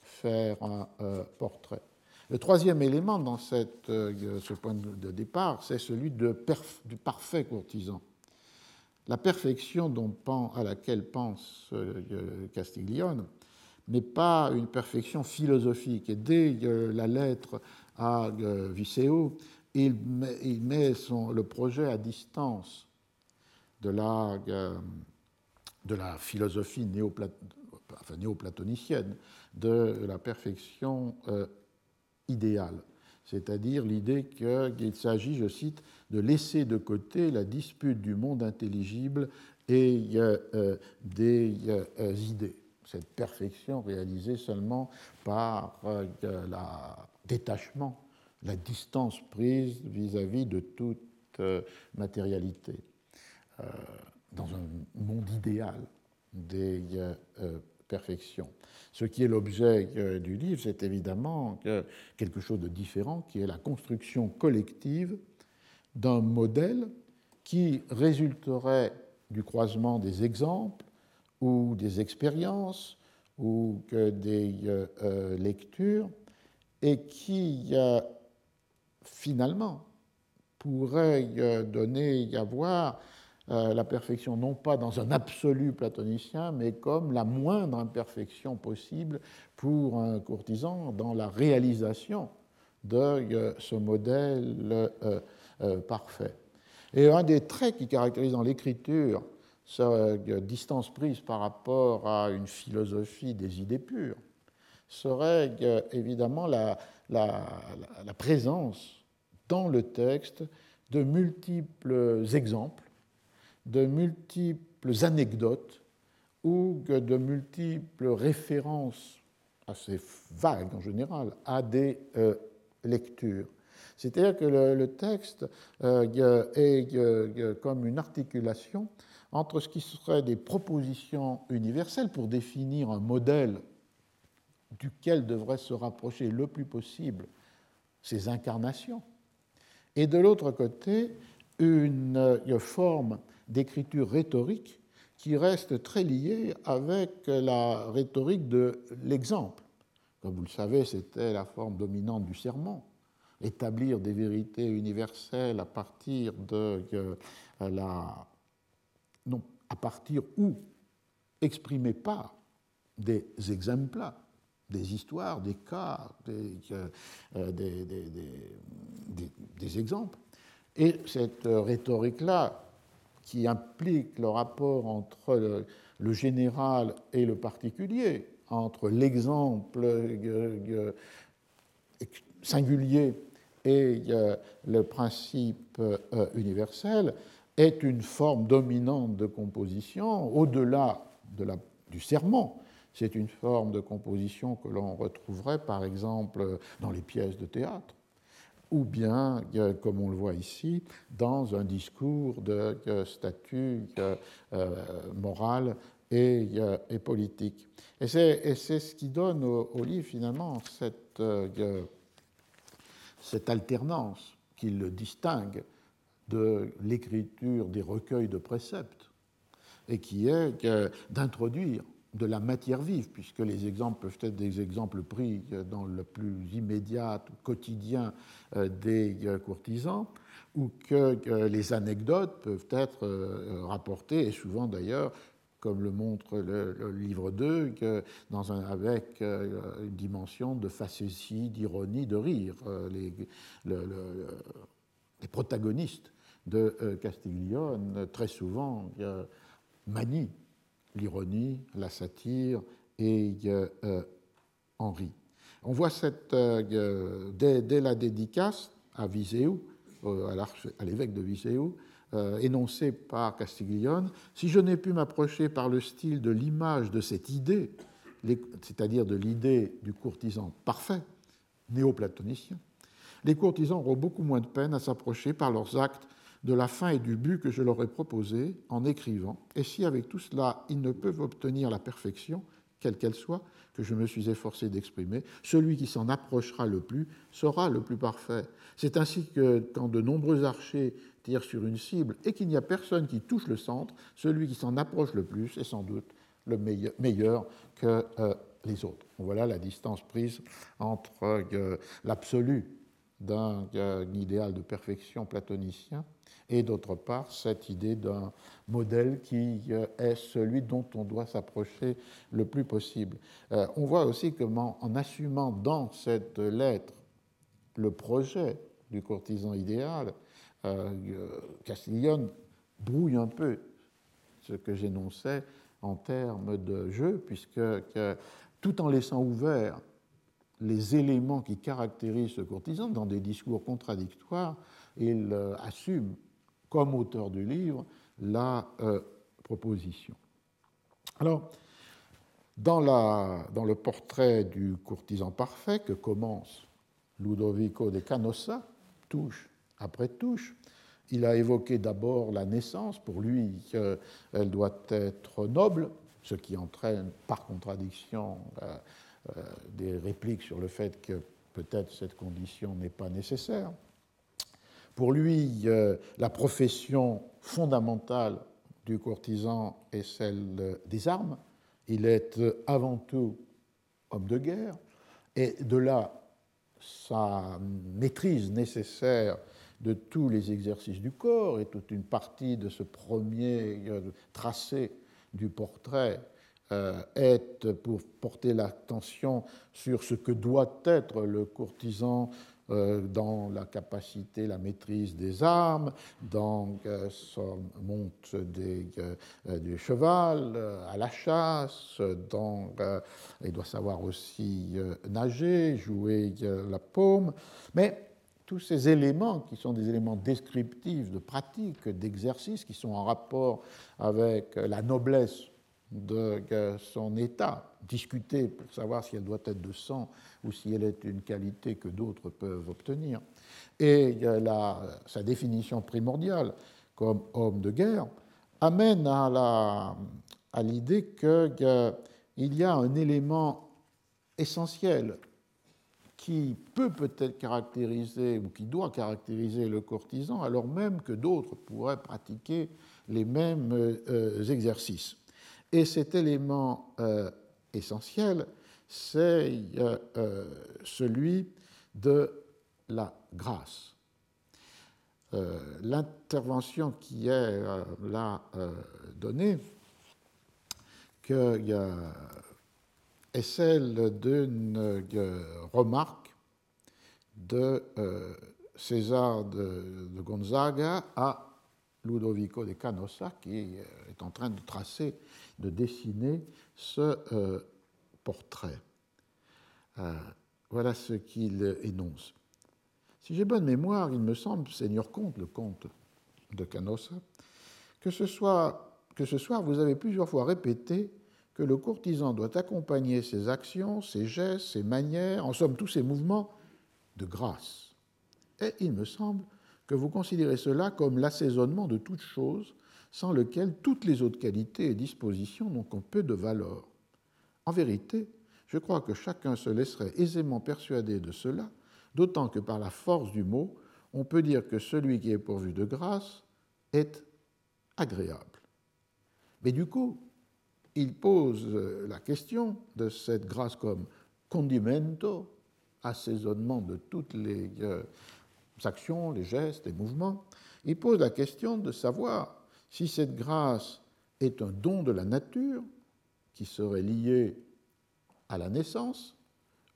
faire un euh, portrait. Le troisième élément dans euh, ce point de départ, c'est celui du parfait courtisan. La perfection dont, à laquelle pense euh, Castiglione n'est pas une perfection philosophique. Et dès la lettre à Viceo, il met, le projet à distance de la, euh, de la philosophie néoplatonicienne, de la perfection euh, idéale, c'est-à-dire l'idée qu'il s'agit, je cite, de laisser de côté la dispute du monde intelligible et euh, des idées. Cette perfection réalisée seulement par le détachement, la distance prise vis-à-vis -vis de toute matérialité. Euh, dans un monde idéal des euh, euh, perfections. Ce qui est l'objet du livre, c'est évidemment quelque chose de différent, qui est la construction collective d'un modèle qui résulterait du croisement des exemples ou des expériences ou des lectures et qui finalement pourrait donner y avoir euh, la perfection non pas dans un absolu platonicien, mais comme la moindre imperfection possible pour un courtisan dans la réalisation de euh, ce modèle euh, parfait. Et un des traits qui caractérise dans l'écriture cette distance prise par rapport à une philosophie des idées pures serait évidemment la présence dans le texte de multiples exemples de multiples anecdotes ou de multiples références assez vagues en général à des euh, lectures. C'est-à-dire que le, texte euh, est euh, comme une articulation entre ce qui serait des propositions universelles pour définir un modèle duquel devraient se rapprocher le plus possible ces incarnations, et de l'autre côté, une forme d'écriture rhétorique qui reste très liée avec la rhétorique de l'exemple. Comme vous le savez, c'était la forme dominante du serment, établir des vérités universelles à partir de euh, la non, à partir où exprimer pas des exemples des histoires, des cas, des, des exemples. Et cette rhétorique-là, qui implique le rapport entre le, général et le particulier, entre l'exemple euh, euh, singulier et euh, le principe universel, est une forme dominante de composition au-delà de du serment. C'est une forme de composition que l'on retrouverait par exemple dans les pièces de théâtre ou bien, comme on le voit ici, dans un discours de statut euh, moral et, politique. Et c'est ce qui donne au, livre finalement euh, cette alternance qui le distingue de l'écriture des recueils de préceptes et qui est d'introduire de la matière vive, puisque les exemples peuvent être des exemples pris dans le plus immédiat, quotidien euh, des euh, courtisans, ou que les anecdotes peuvent être euh, rapportées, et souvent d'ailleurs, comme le montre le, livre 2, dans un, avec une dimension de facétie, d'ironie, de rire. Les, les protagonistes de Castiglione, très souvent, manient l'ironie, la satire et euh, Henri. On voit cette, euh, dès, la dédicace à Viseu, euh, à l'évêque de Viseu, énoncée par Castiglione, si je n'ai pu m'approcher par le style de l'image de cette idée, c'est-à-dire de l'idée du courtisan parfait, néo-platonicien, les courtisans auront beaucoup moins de peine à s'approcher par leurs actes de la fin et du but que je leur ai proposé en écrivant, et si avec tout cela ils ne peuvent obtenir la perfection, quelle qu'elle soit, que je me suis efforcé d'exprimer, celui qui s'en approchera le plus sera le plus parfait. C'est ainsi que quand de nombreux archers tirent sur une cible et qu'il n'y a personne qui touche le centre, celui qui s'en approche le plus est sans doute le meilleur, que euh, les autres. Voilà la distance prise entre euh, l'absolu d'un euh, idéal de perfection platonicien et d'autre part cette idée d'un modèle qui euh, est celui dont on doit s'approcher le plus possible. Euh, on voit aussi comment, en assumant dans cette lettre le projet du courtisan idéal, euh, Castiglione brouille un peu ce que j'énonçais en termes de jeu, puisque tout en laissant ouvert les éléments qui caractérisent ce courtisan dans des discours contradictoires, il assume comme auteur du livre la euh, proposition. Alors, dans, le portrait du courtisan parfait que commence Ludovico de Canossa, touche après touche, il a évoqué d'abord la naissance, pour lui elle doit être noble, ce qui entraîne par contradiction euh, euh, des répliques sur le fait que peut-être cette condition n'est pas nécessaire. Pour lui, euh, la profession fondamentale du courtisan est celle des armes. Il est euh, avant tout homme de guerre, et de là sa maîtrise nécessaire de tous les exercices du corps et toute une partie de ce premier euh, tracé du portrait est pour porter l'attention sur ce que doit être le courtisan euh, dans la capacité, la maîtrise des armes, dans euh, son monte des, euh, du cheval, à la chasse, dans, il doit savoir aussi nager, jouer la paume. Mais tous ces éléments qui sont des éléments descriptifs de pratique, d'exercice, qui sont en rapport avec la noblesse de son état, discuter pour savoir si elle doit être de sang ou si elle est une qualité que d'autres peuvent obtenir. Et sa définition primordiale comme homme de guerre amène à l'idée qu'il y a un élément essentiel qui peut peut-être caractériser ou qui doit caractériser le courtisan, alors même que d'autres pourraient pratiquer les mêmes euh, exercices. Et cet élément euh, essentiel, c'est euh, euh, celui de la grâce. L'intervention qui est là donnée, est celle d'une remarque de César de, Gonzaga à Ludovico de Canossa, qui est en train de tracer, de dessiner ce portrait. voilà ce qu'il énonce. Si j'ai bonne mémoire, il me semble, Seigneur Comte, le comte de Canossa, que ce, soit, que ce soir vous avez plusieurs fois répété que le courtisan doit accompagner ses actions, ses gestes, ses manières, en somme tous ses mouvements, de grâce. Et il me semble que vous considérez cela comme l'assaisonnement de toute chose, sans lequel toutes les autres qualités et dispositions n'ont qu'un peu de valeur. En vérité, je crois que chacun se laisserait aisément persuader de cela d'autant que par la force du mot, on peut dire que celui qui est pourvu de grâce est agréable. Mais du coup, il pose la question de cette grâce comme condimento, assaisonnement de toutes les euh, actions, les gestes, les mouvements. Il pose la question de savoir si cette grâce est un don de la nature qui serait lié à la naissance,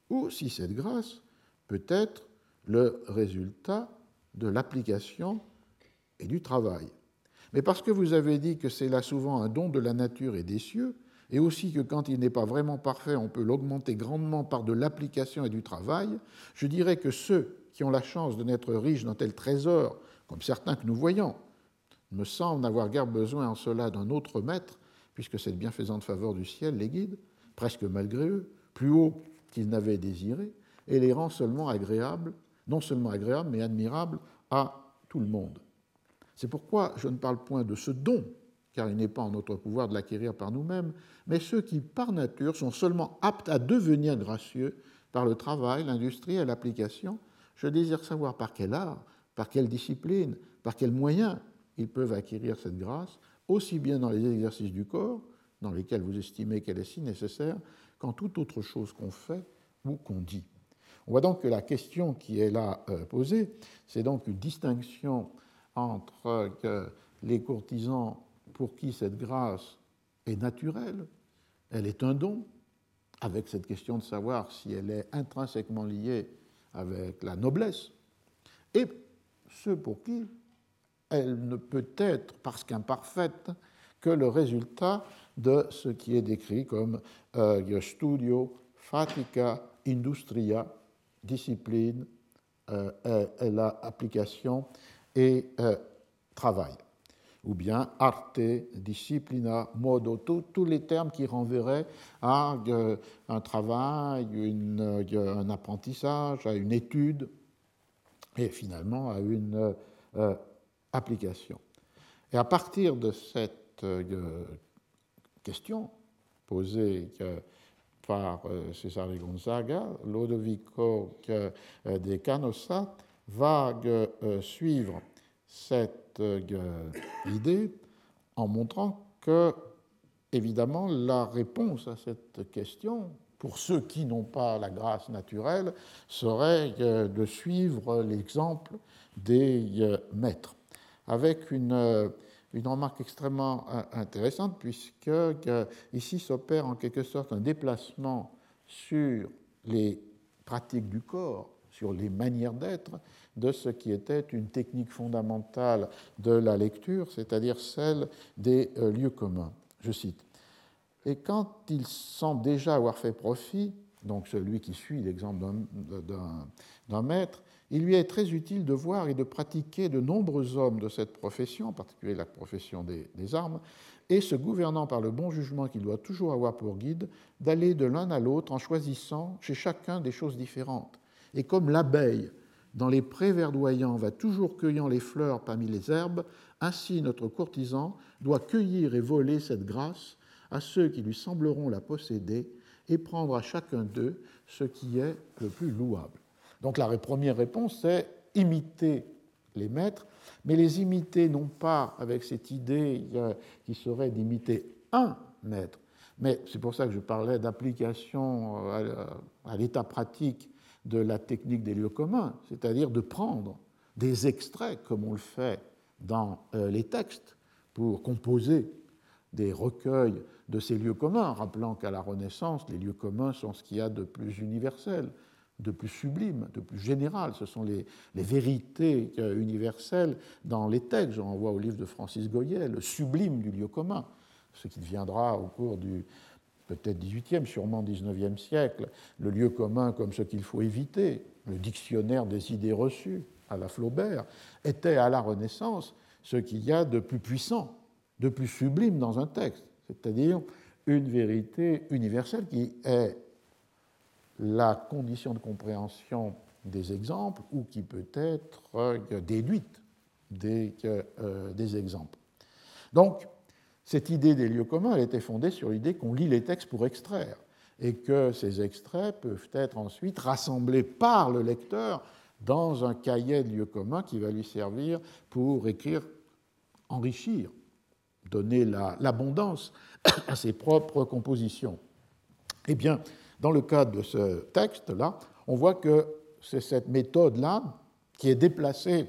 ou si cette grâce peut être le résultat de l'application et du travail. Mais parce que vous avez dit que c'est là souvent un don de la nature et des cieux, et aussi que quand il n'est pas vraiment parfait, on peut l'augmenter grandement par de l'application et du travail, je dirais que ceux qui ont la chance de n'être riches d'un tel trésor, comme certains que nous voyons, me semblent n'avoir guère besoin en cela d'un autre maître, puisque cette bienfaisante faveur du ciel les guide, presque malgré eux, plus haut qu'ils n'avaient désiré, et les rend seulement agréables, non seulement agréables, mais admirables à tout le monde. C'est pourquoi je ne parle point de ce don, car il n'est pas en notre pouvoir de l'acquérir par nous-mêmes, mais ceux qui, par nature, sont seulement aptes à devenir gracieux par le travail, l'industrie et l'application. Je désire savoir par quel art, par quelle discipline, par quels moyens ils peuvent acquérir cette grâce, aussi bien dans les exercices du corps, dans lesquels vous estimez qu'elle est si nécessaire, qu'en toute autre chose qu'on fait ou qu'on dit. On voit donc que la question qui est là euh, posée, c'est donc une distinction entre euh, les courtisans pour qui cette grâce est naturelle, elle est un don, avec cette question de savoir si elle est intrinsèquement liée avec la noblesse, et ceux pour qui elle ne peut être, parce qu'imparfaite, que le résultat de ce qui est décrit comme euh, studio, fatica, industria, discipline, euh, la application et euh, travail. Ou bien arte, disciplina, modo, tous les termes qui renverraient à euh, un travail, un apprentissage, à une étude et finalement à une application. Et à partir de cette question posée par euh, Cesare Gonzaga, Lodovico euh, de Canossa va euh, suivre cette idée en montrant que, évidemment, la réponse à cette question, pour ceux qui n'ont pas la grâce naturelle, serait de suivre l'exemple des maîtres, avec une une remarque extrêmement euh, intéressante puisque ici s'opère en quelque sorte un déplacement sur les pratiques du corps, sur les manières d'être de ce qui était une technique fondamentale de la lecture, c'est-à-dire celle des euh, lieux communs. Je cite. Et quand il semble déjà avoir fait profit, donc celui qui suit l'exemple d'un maître, il lui est très utile de voir et de pratiquer de nombreux hommes de cette profession, en particulier la profession des, armes, et se gouvernant par le bon jugement qu'il doit toujours avoir pour guide, d'aller de l'un à l'autre en choisissant chez chacun des choses différentes. Et comme l'abeille, dans les prés verdoyants, va toujours cueillant les fleurs parmi les herbes, ainsi notre courtisan doit cueillir et voler cette grâce à ceux qui lui sembleront la posséder et prendre à chacun d'eux ce qui est le plus louable. Donc la première réponse, c'est imiter les maîtres, mais les imiter non pas avec cette idée qui serait d'imiter un maître, mais c'est pour ça que je parlais d'application euh, à l'état pratique de la technique des lieux communs, c'est-à-dire de prendre des extraits, comme on le fait dans euh, les textes, pour composer des recueils de ces lieux communs, rappelant qu'à la Renaissance, les lieux communs sont ce qu'il y a de plus universel, de plus sublime, de plus général. Ce sont les, vérités universelles dans les textes. Je renvoie au livre de Francis Goyet, le sublime du lieu commun, ce qui deviendra au cours du peut-être 18e, sûrement 19e siècle, le lieu commun comme ce qu'il faut éviter, le dictionnaire des idées reçues à la Flaubert, était à la Renaissance ce qu'il y a de plus puissant, de plus sublime dans un texte, c'est-à-dire une vérité universelle qui est la condition de compréhension des exemples ou qui peut être euh, déduite des, euh, des exemples. Donc, cette idée des lieux communs, elle était fondée sur l'idée qu'on lit les textes pour extraire et que ces extraits peuvent être ensuite rassemblés par le lecteur dans un cahier de lieux communs qui va lui servir pour écrire, enrichir, donner l'abondance <coughs> à ses propres compositions. Eh bien, dans le cas de ce texte-là, on voit que c'est cette méthode-là qui est déplacée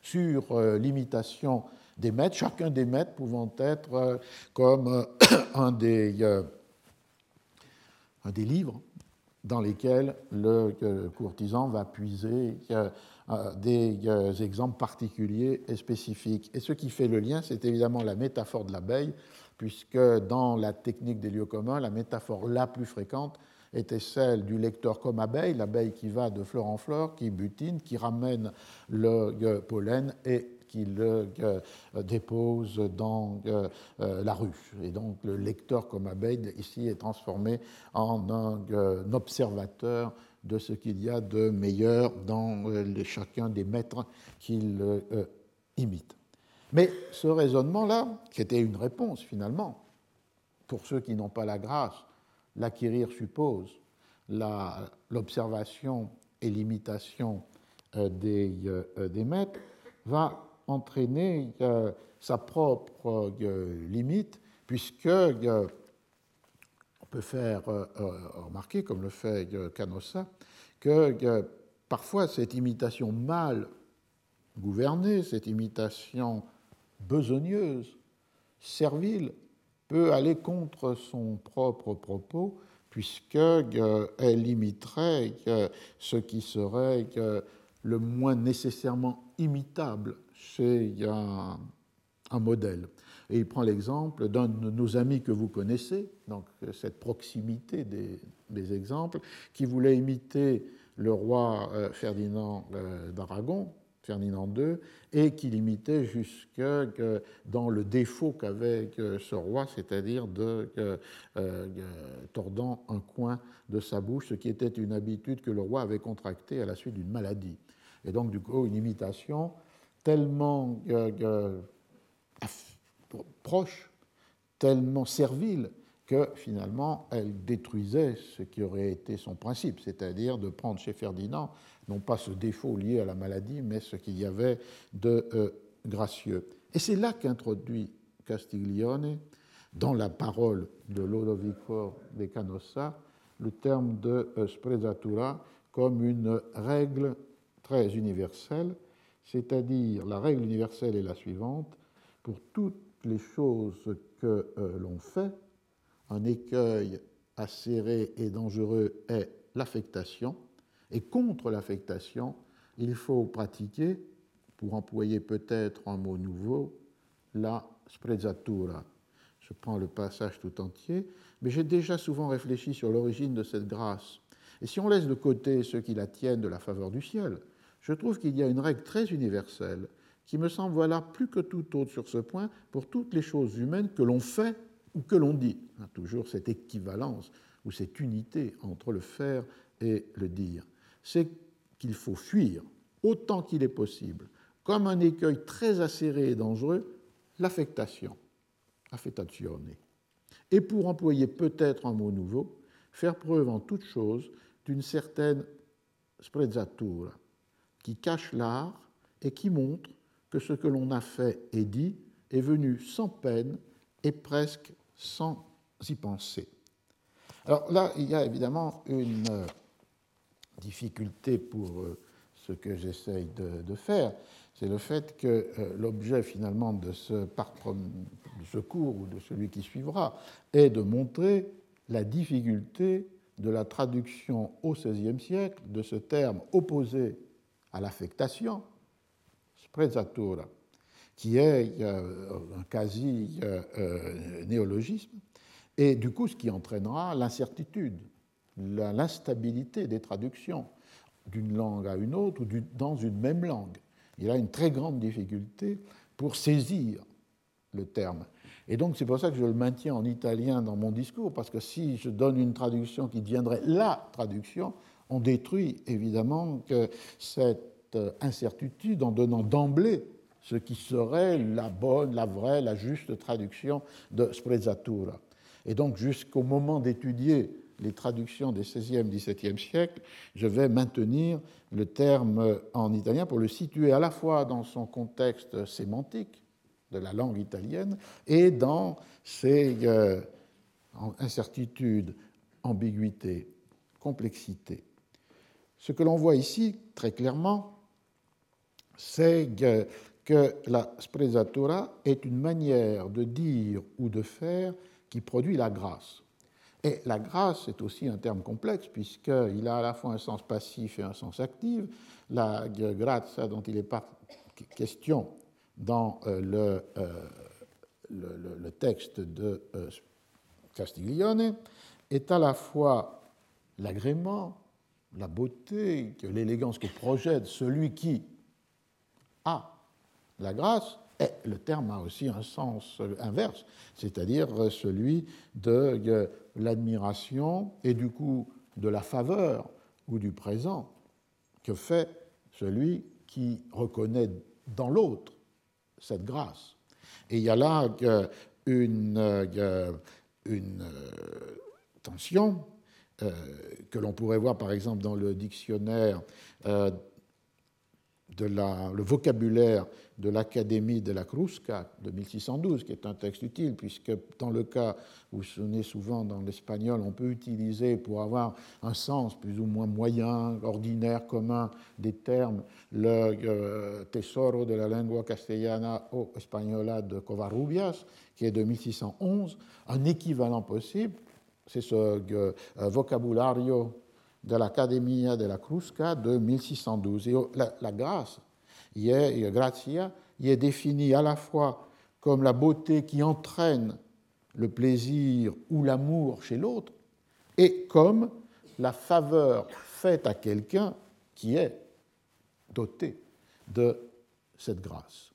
sur euh, l'imitation des maîtres, chacun des maîtres pouvant être euh, comme euh, <coughs> un des, un des livres dans lesquels le courtisan va puiser des exemples particuliers et spécifiques. Et ce qui fait le lien, c'est évidemment la métaphore de l'abeille puisque dans la technique des lieux communs, la métaphore la plus fréquente était celle du lecteur comme abeille, l'abeille qui va de fleur en fleur, qui butine, qui ramène le pollen et qui le euh, dépose dans euh, euh, la ruche. Et donc le lecteur comme abeille ici est transformé en un observateur de ce qu'il y a de meilleur dans chacun des maîtres qu'il imite. Mais ce raisonnement-là, qui était une réponse finalement, pour ceux qui n'ont pas la grâce, l'acquérir suppose l'observation et l'imitation euh, des, euh, des, maîtres, va entraîner euh, sa propre limite, puisque on peut faire remarquer, comme le fait Canossa, que parfois cette imitation mal gouvernée, cette imitation besogneuse, servile, peut aller contre son propre propos, puisqu'elle euh, limiterait ce qui serait le moins nécessairement imitable chez un, modèle. Et il prend l'exemple d'un de nos amis que vous connaissez, donc cette proximité des, exemples, qui voulait imiter le roi euh, Ferdinand euh, d'Aragon, Ferdinand II, et qui limitait jusque dans le défaut qu'avait ce roi, c'est-à-dire de euh, tordant un coin de sa bouche, ce qui était une habitude que le roi avait contractée à la suite d'une maladie. Et donc, du coup, une imitation tellement proche, tellement servile, que finalement elle détruisait ce qui aurait été son principe, c'est-à-dire de prendre chez Ferdinand non pas ce défaut lié à la maladie, mais ce qu'il y avait de euh, gracieux. Et c'est là qu'introduit Castiglione, dans la parole de Lodovico de Canossa, le terme de euh, sprezzatura comme une règle très universelle, c'est-à-dire la règle universelle est la suivante, pour toutes les choses que euh, l'on fait, un écueil acéré et dangereux est l'affectation, et contre l'affectation, il faut pratiquer, pour employer peut-être un mot nouveau, la sprezzatura. Je prends le passage tout entier, mais j'ai déjà souvent réfléchi sur l'origine de cette grâce. Et si on laisse de côté ceux qui la tiennent de la faveur du ciel, je trouve qu'il y a une règle très universelle qui me semble voilà plus que tout autre sur ce point pour toutes les choses humaines que l'on fait ou que l'on dit. Toujours cette équivalence ou cette unité entre le faire et le dire c'est qu'il faut fuir autant qu'il est possible, comme un écueil très acéré et dangereux, l'affectation, affettazione. Et pour employer peut-être un mot nouveau, faire preuve en toute chose d'une certaine sprezzatura, qui cache l'art et qui montre que ce que l'on a fait et dit est venu sans peine et presque sans y penser. Alors là, il y a évidemment une difficulté pour euh, ce que j'essaye de, faire, c'est le fait que l'objet finalement de ce, cours ou de celui qui suivra est de montrer la difficulté de la traduction au XVIe siècle de ce terme opposé à l'affectation, sprezzatura, qui est un quasi-néologisme, et du coup ce qui entraînera l'incertitude, l'instabilité des traductions d'une langue à une autre ou dans une même langue. Il a une très grande difficulté pour saisir le terme. Et donc c'est pour ça que je le maintiens en italien dans mon discours, parce que si je donne une traduction qui deviendrait la traduction, on détruit évidemment cette incertitude en donnant d'emblée ce qui serait la bonne, la vraie, la juste traduction de sprezzatura. Et donc jusqu'au moment d'étudier les traductions des XVIe, XVIIe siècles, je vais maintenir le terme en italien pour le situer à la fois dans son contexte sémantique, de la langue italienne et dans ses euh, incertitudes, ambiguïtés, complexités. Ce que l'on voit ici très clairement, c'est que la sprezzatura est une manière de dire ou de faire qui produit la grâce. Et la grâce est aussi un terme complexe puisqu'il a à la fois un sens passif et un sens actif. La grazia dont il est question dans euh, euh, le, le, texte de euh, Castiglione est à la fois l'agrément, la beauté, l'élégance que projette celui qui a la grâce, et le terme a aussi un sens inverse, c'est-à-dire celui de l'admiration et du coup de la faveur ou du présent que fait celui qui reconnaît dans l'autre cette grâce. Et il y a là une, une euh, tension euh, que l'on pourrait voir par exemple dans le dictionnaire euh, le vocabulaire de l'Académie de la Crusca de 1612, qui est un texte utile, puisque dans le cas où ce n'est souvent dans l'espagnol, on peut utiliser pour avoir un sens plus ou moins moyen, ordinaire, commun des termes, le euh, Tesoro de la lengua castellana o española de Covarrubias, qui est de 1611, un équivalent possible, c'est ce euh, vocabulario de l'Accademia de la Crusca de 1612. Et la, grâce, y est, gratia, y est définie à la fois comme la beauté qui entraîne le plaisir ou l'amour chez l'autre, et comme la faveur faite à quelqu'un qui est doté de cette grâce.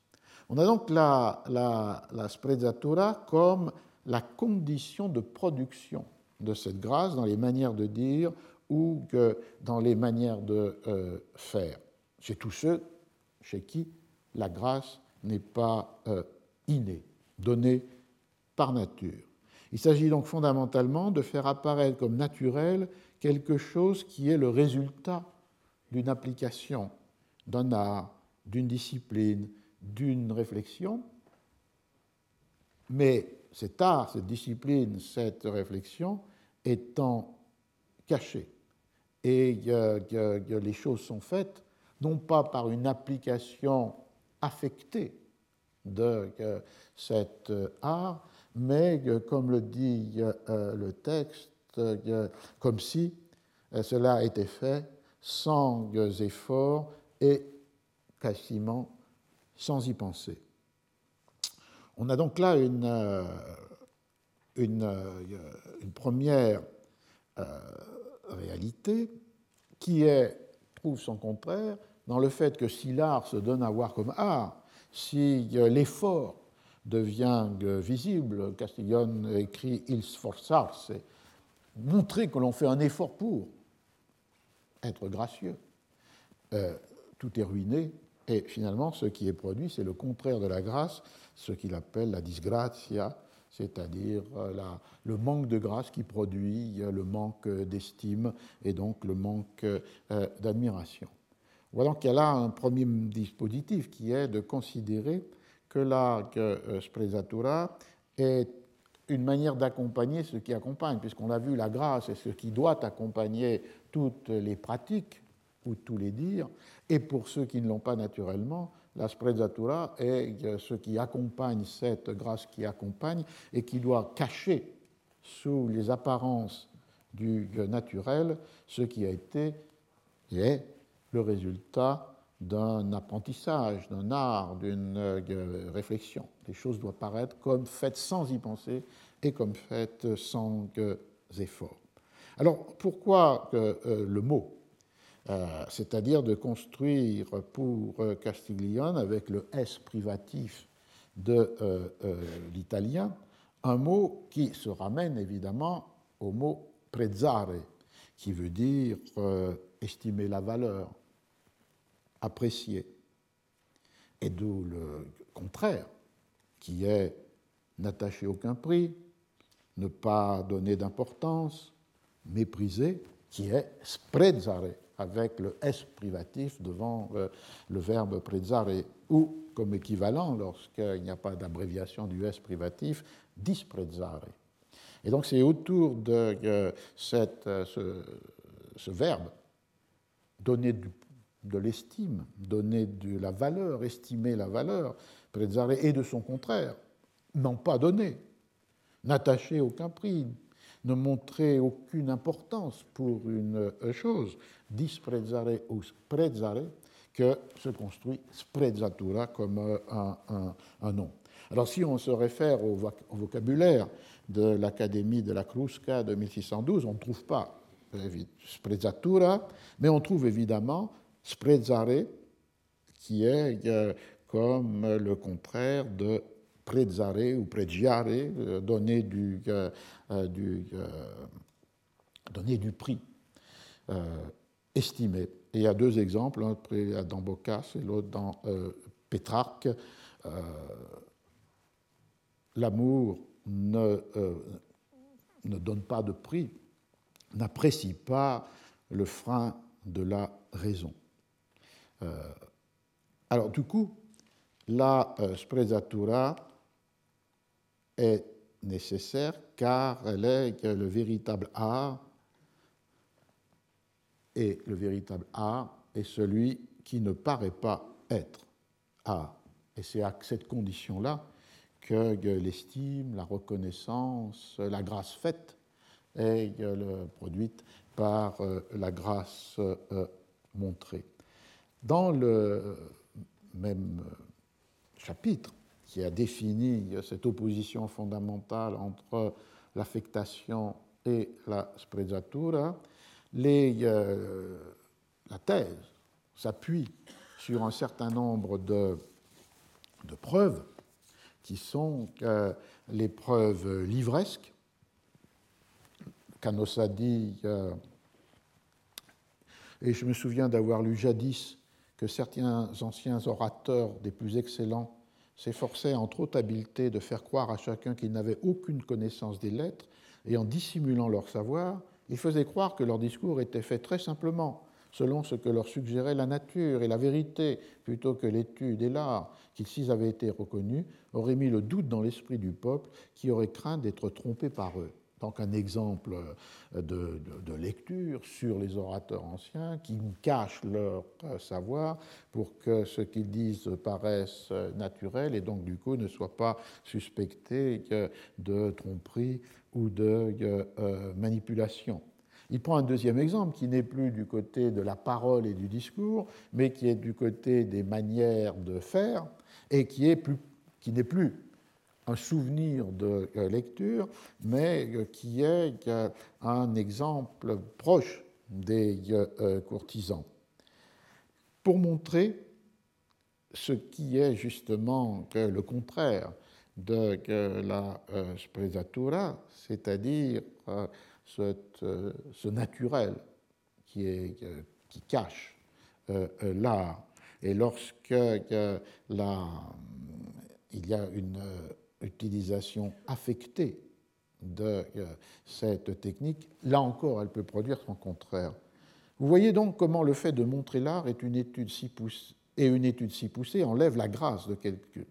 On a donc la, la, la sprezzatura comme la condition de production de cette grâce dans les manières de dire ou que dans les manières de euh, faire, chez tous ceux chez qui la grâce n'est pas euh, innée, donnée par nature. Il s'agit donc fondamentalement de faire apparaître comme naturel quelque chose qui est le résultat d'une application, d'un art, d'une discipline, d'une réflexion. Mais cet art, cette discipline, cette réflexion étant cachée et les choses sont faites non pas par une application affectée de cet art, mais comme le dit euh, le texte, comme si euh, cela était fait sans effort et quasiment sans y penser. On a donc là euh, une, une première réalité qui est, trouve son contraire dans le fait que si l'art se donne à voir comme art, si l'effort devient visible, Castillon écrit il sforzarse, montrer que l'on fait un effort pour être gracieux, euh, tout est ruiné et finalement ce qui est produit c'est le contraire de la grâce, ce qu'il appelle la disgrazia, c'est-à-dire euh, le manque de grâce qui produit le manque d'estime et donc le manque euh, d'admiration. Voilà qu'il y a là un premier dispositif qui est de considérer que la euh, sprezzatura est une manière d'accompagner ce qui accompagne, puisqu'on a vu la grâce et ce qui doit accompagner toutes les pratiques ou tous les dires, et pour ceux qui ne l'ont pas naturellement, la sprezzatura est ce qui accompagne cette grâce qui accompagne et qui doit cacher sous les apparences du naturel ce qui a été et est le résultat d'un apprentissage, d'un art, d'une euh, réflexion. Les choses doivent paraître comme faites sans y penser et comme faites sans efforts. Alors pourquoi euh, le mot euh, C'est-à-dire de construire pour Castiglione, avec le S privatif de l'italien, un mot qui se ramène évidemment au mot prezzare, qui veut dire estimer la valeur, apprécier. Et d'où le contraire, qui est n'attacher aucun prix, ne pas donner d'importance, mépriser, qui est sprezzare, avec le S privatif devant euh, le verbe prezzare, ou comme équivalent, lorsqu'il n'y a pas d'abréviation du S privatif, disprezzare. Et donc c'est autour de euh, euh, ce, verbe, donner de l'estime, donner de la valeur, estimer la valeur, et de son contraire, n'en pas donner, n'attacher aucun prix, ne montrer aucune importance pour une chose, disprezzare ou sprezzare, que se construit sprezzatura comme un, nom. Alors si on se réfère au, vocabulaire de l'Académie de la Crusca de 1612, on ne trouve pas sprezzatura, mais on trouve évidemment sprezzare, qui est euh, comme le contraire de prezzare ou pregiare, euh, donner du, euh, du, donner du prix, estimé. Et il y a deux exemples, un dans Boccace et l'autre dans Pétrarque. L'amour ne, ne donne pas de prix, n'apprécie pas le frein de la raison. Euh, alors, du coup, la euh, sprezzatura est nécessaire car elle est le véritable art et le véritable art est celui qui ne paraît pas être art. Et c'est à cette condition-là que l'estime, la reconnaissance, la grâce faite est produite par euh, la grâce montrée. Dans le même chapitre, qui a défini cette opposition fondamentale entre l'affectation et la sprezzatura, euh, la thèse s'appuie sur un certain nombre de, preuves qui sont euh, les preuves livresques. Canosadi, euh, et je me souviens d'avoir lu jadis que certains anciens orateurs des plus excellents s'efforçaient en trop habileté de faire croire à chacun qu'ils n'avaient aucune connaissance des lettres, et en dissimulant leur savoir, ils faisaient croire que leur discours était fait très simplement, selon ce que leur suggérait la nature et la vérité, plutôt que l'étude et l'art, qui, s'ils avaient été reconnus, auraient mis le doute dans l'esprit du peuple, qui aurait craint d'être trompé par eux. Donc un exemple de, lecture sur les orateurs anciens qui cachent leur savoir pour que ce qu'ils disent paraisse naturel et donc du coup ne soit pas suspecté de tromperie ou de euh, manipulation. Il prend un deuxième exemple qui n'est plus du côté de la parole et du discours, mais qui est du côté des manières de faire et qui est plus, n'est plus un souvenir de euh, lecture, mais euh, qui est euh, un exemple proche des courtisans. Pour montrer ce qui est justement le contraire de la sprezzatura, c'est-à-dire ce naturel qui, cache l'art. Et lorsque la, il y a une utilisation affectée de euh, cette technique, là encore, elle peut produire son contraire. Vous voyez donc comment le fait de montrer l'art est une étude si poussée, et une étude si poussée enlève la grâce de,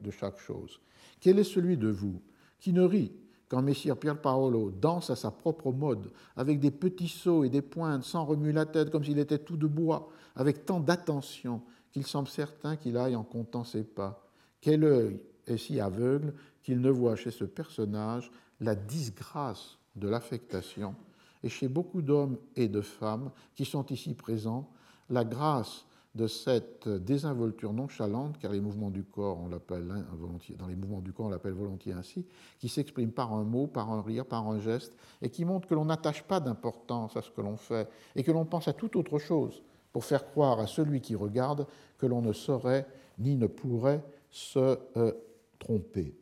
de chaque chose. Quel est celui de vous qui ne rit quand Messire Pier Paolo danse à sa propre mode, avec des petits sauts et des pointes, sans remuer la tête, comme s'il était tout de bois, avec tant d'attention qu'il semble certain qu'il aille en comptant ses pas? Quel œil est si aveugle qu'il ne voit chez ce personnage la disgrâce de l'affectation, et chez beaucoup d'hommes et de femmes qui sont ici présents, la grâce de cette désinvolture nonchalante, car les mouvements du corps, on dans les mouvements du corps, on l'appelle volontiers ainsi, qui s'exprime par un mot, par un rire, par un geste, et qui montre que l'on n'attache pas d'importance à ce que l'on fait, et que l'on pense à toute autre chose, pour faire croire à celui qui regarde que l'on ne saurait ni ne pourrait se euh, tromper.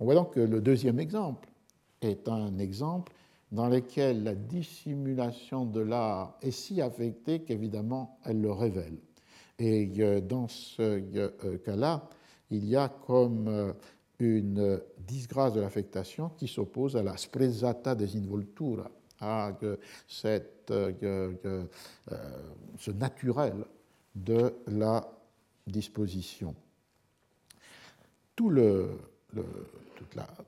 On voit donc que le deuxième exemple est un exemple dans lequel la dissimulation de l'art est si affectée qu'évidemment elle le révèle. Et euh, dans ce euh, cas-là, il y a comme euh, une disgrâce de l'affectation qui s'oppose à la sprezata desinvoltura, à ce naturel de la disposition. Tout, le,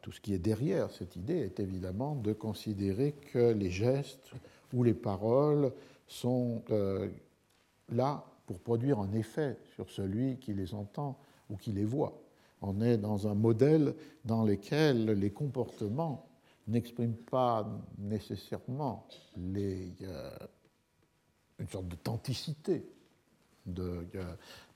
tout ce qui est derrière cette idée est évidemment de considérer que les gestes ou les paroles sont là pour produire un effet sur celui qui les entend ou qui les voit. On est dans un modèle dans lequel les comportements n'expriment pas nécessairement euh, une sorte d'authenticité euh,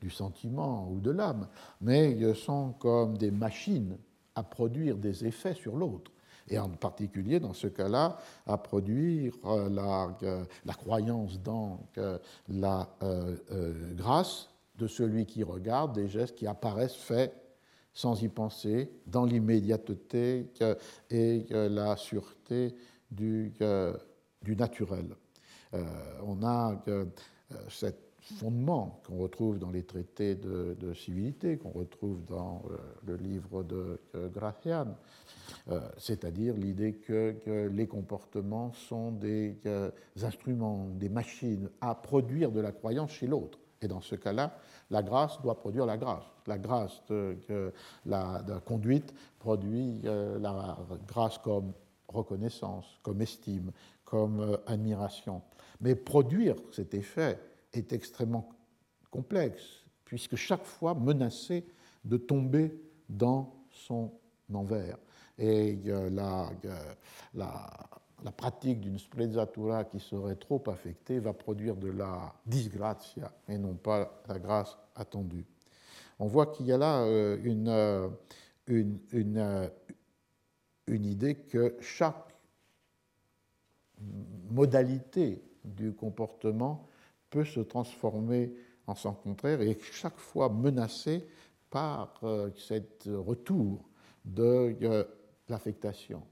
du sentiment ou de l'âme, mais sont comme des machines à produire des effets sur l'autre et en particulier dans ce cas-là à produire euh, la, euh, la croyance dans la euh, grâce de celui qui regarde des gestes qui apparaissent faits sans y penser, dans l'immédiateté et la sûreté du, naturel. on a ce fondement qu'on retrouve dans les traités de, civilité, qu'on retrouve dans le livre de Gracian, c'est-à-dire l'idée que, les comportements sont des euh, instruments, des machines à produire de la croyance chez l'autre. Et dans ce cas-là, la grâce doit produire la grâce. La grâce de, la, conduite produit euh, la grâce comme reconnaissance, comme estime, comme admiration. Mais produire cet effet est extrêmement complexe, puisque chaque fois menacé de tomber dans son envers et la, la, pratique d'une sprezzatura qui serait trop affectée va produire de la disgrazia et non pas la grâce attendue. On voit qu'il y a là euh, une, euh, une, une, euh, une idée que chaque modalité du comportement peut se transformer en son contraire et chaque fois menacée par cet retour de l'affectation.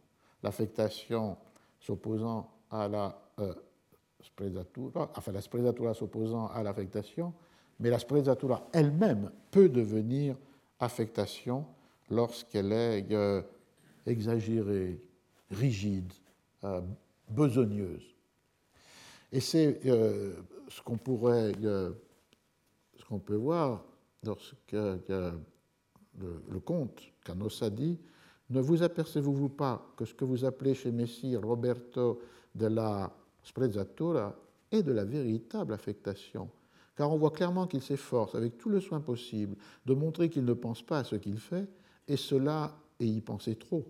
L'affectation s'opposant à la euh, enfin la sprezzatura s'opposant à l'affectation, mais la sprezzatura elle-même peut devenir affectation lorsqu'elle est euh, exagérée, rigide, euh, besogneuse. Et c'est euh, ce qu'on pourrait, ce qu'on peut voir lorsque le, le comte Canossa dit ne vous apercevez-vous pas que ce que vous appelez chez Messire Roberto de la sprezzatura est de la véritable affectation? Car on voit clairement qu'il s'efforce, avec tout le soin possible, de montrer qu'il ne pense pas à ce qu'il fait, et cela est y penser trop.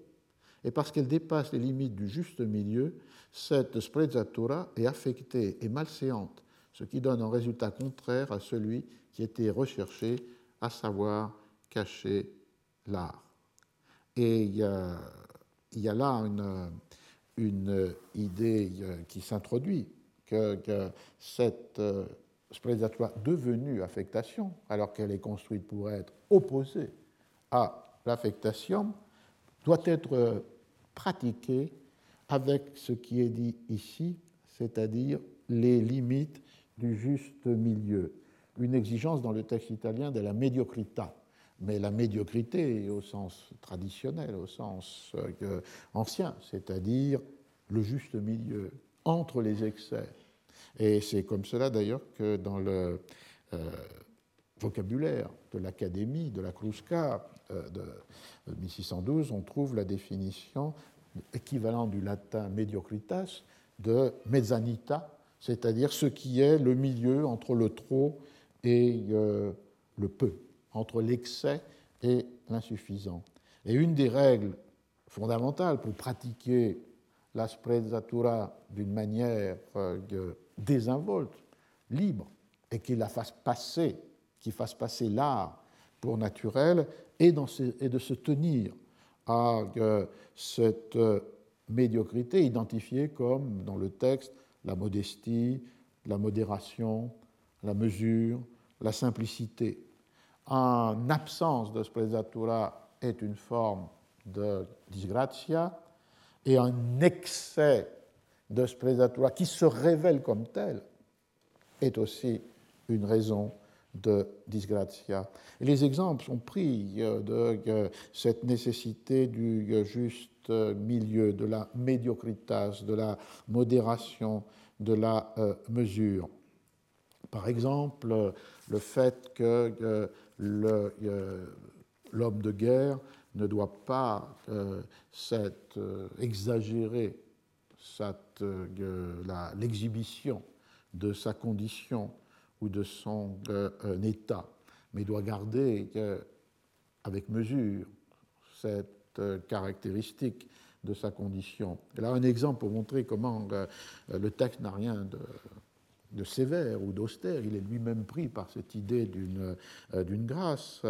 Et parce qu'elle dépasse les limites du juste milieu, cette sprezzatura est affectée et malséante, ce qui donne un résultat contraire à celui qui était recherché, à savoir cacher l'art. Et il y a, là une, idée euh, qui s'introduit, que, cette euh, devenue affectation, alors qu'elle est construite pour être opposée à l'affectation, doit être euh, pratiquée avec ce qui est dit ici, c'est-à-dire les limites du juste milieu. Une exigence dans le texte italien de la mediocrita, mais la médiocrité au sens traditionnel, au sens euh, ancien, c'est-à-dire le juste milieu entre les excès. Et c'est comme cela d'ailleurs que dans le euh, vocabulaire de l'Académie, de la Crusca euh, de 1612, on trouve la définition équivalent du latin mediocritas, de mezzanita, c'est-à-dire ce qui est le milieu entre le trop et le peu, entre l'excès et l'insuffisant. Et une des règles fondamentales pour pratiquer la sprezzatura d'une manière euh, désinvolte, libre, et qui la fasse passer, qui fasse passer l'art pour naturel, et, de se tenir à euh, cette euh, médiocrité identifiée comme, dans le texte, la modestie, la modération, la mesure, la simplicité. En absence de sprezzatura est une forme de disgrazia, et un excès de sprezzatura qui se révèle comme tel est aussi une raison de disgrazia. Et les exemples sont pris euh, de euh, cette nécessité du euh, juste milieu, de la médiocritas, de la modération, de la mesure. Par exemple, le fait que l'homme de guerre ne doit pas exagérer l'exhibition de sa condition ou de son euh, état, mais doit garder euh, avec mesure cette euh, caractéristique de sa condition. Et là, un exemple pour montrer comment le texte n'a rien de, sévère ou d'austère, il est lui-même pris par cette idée d'une grâce.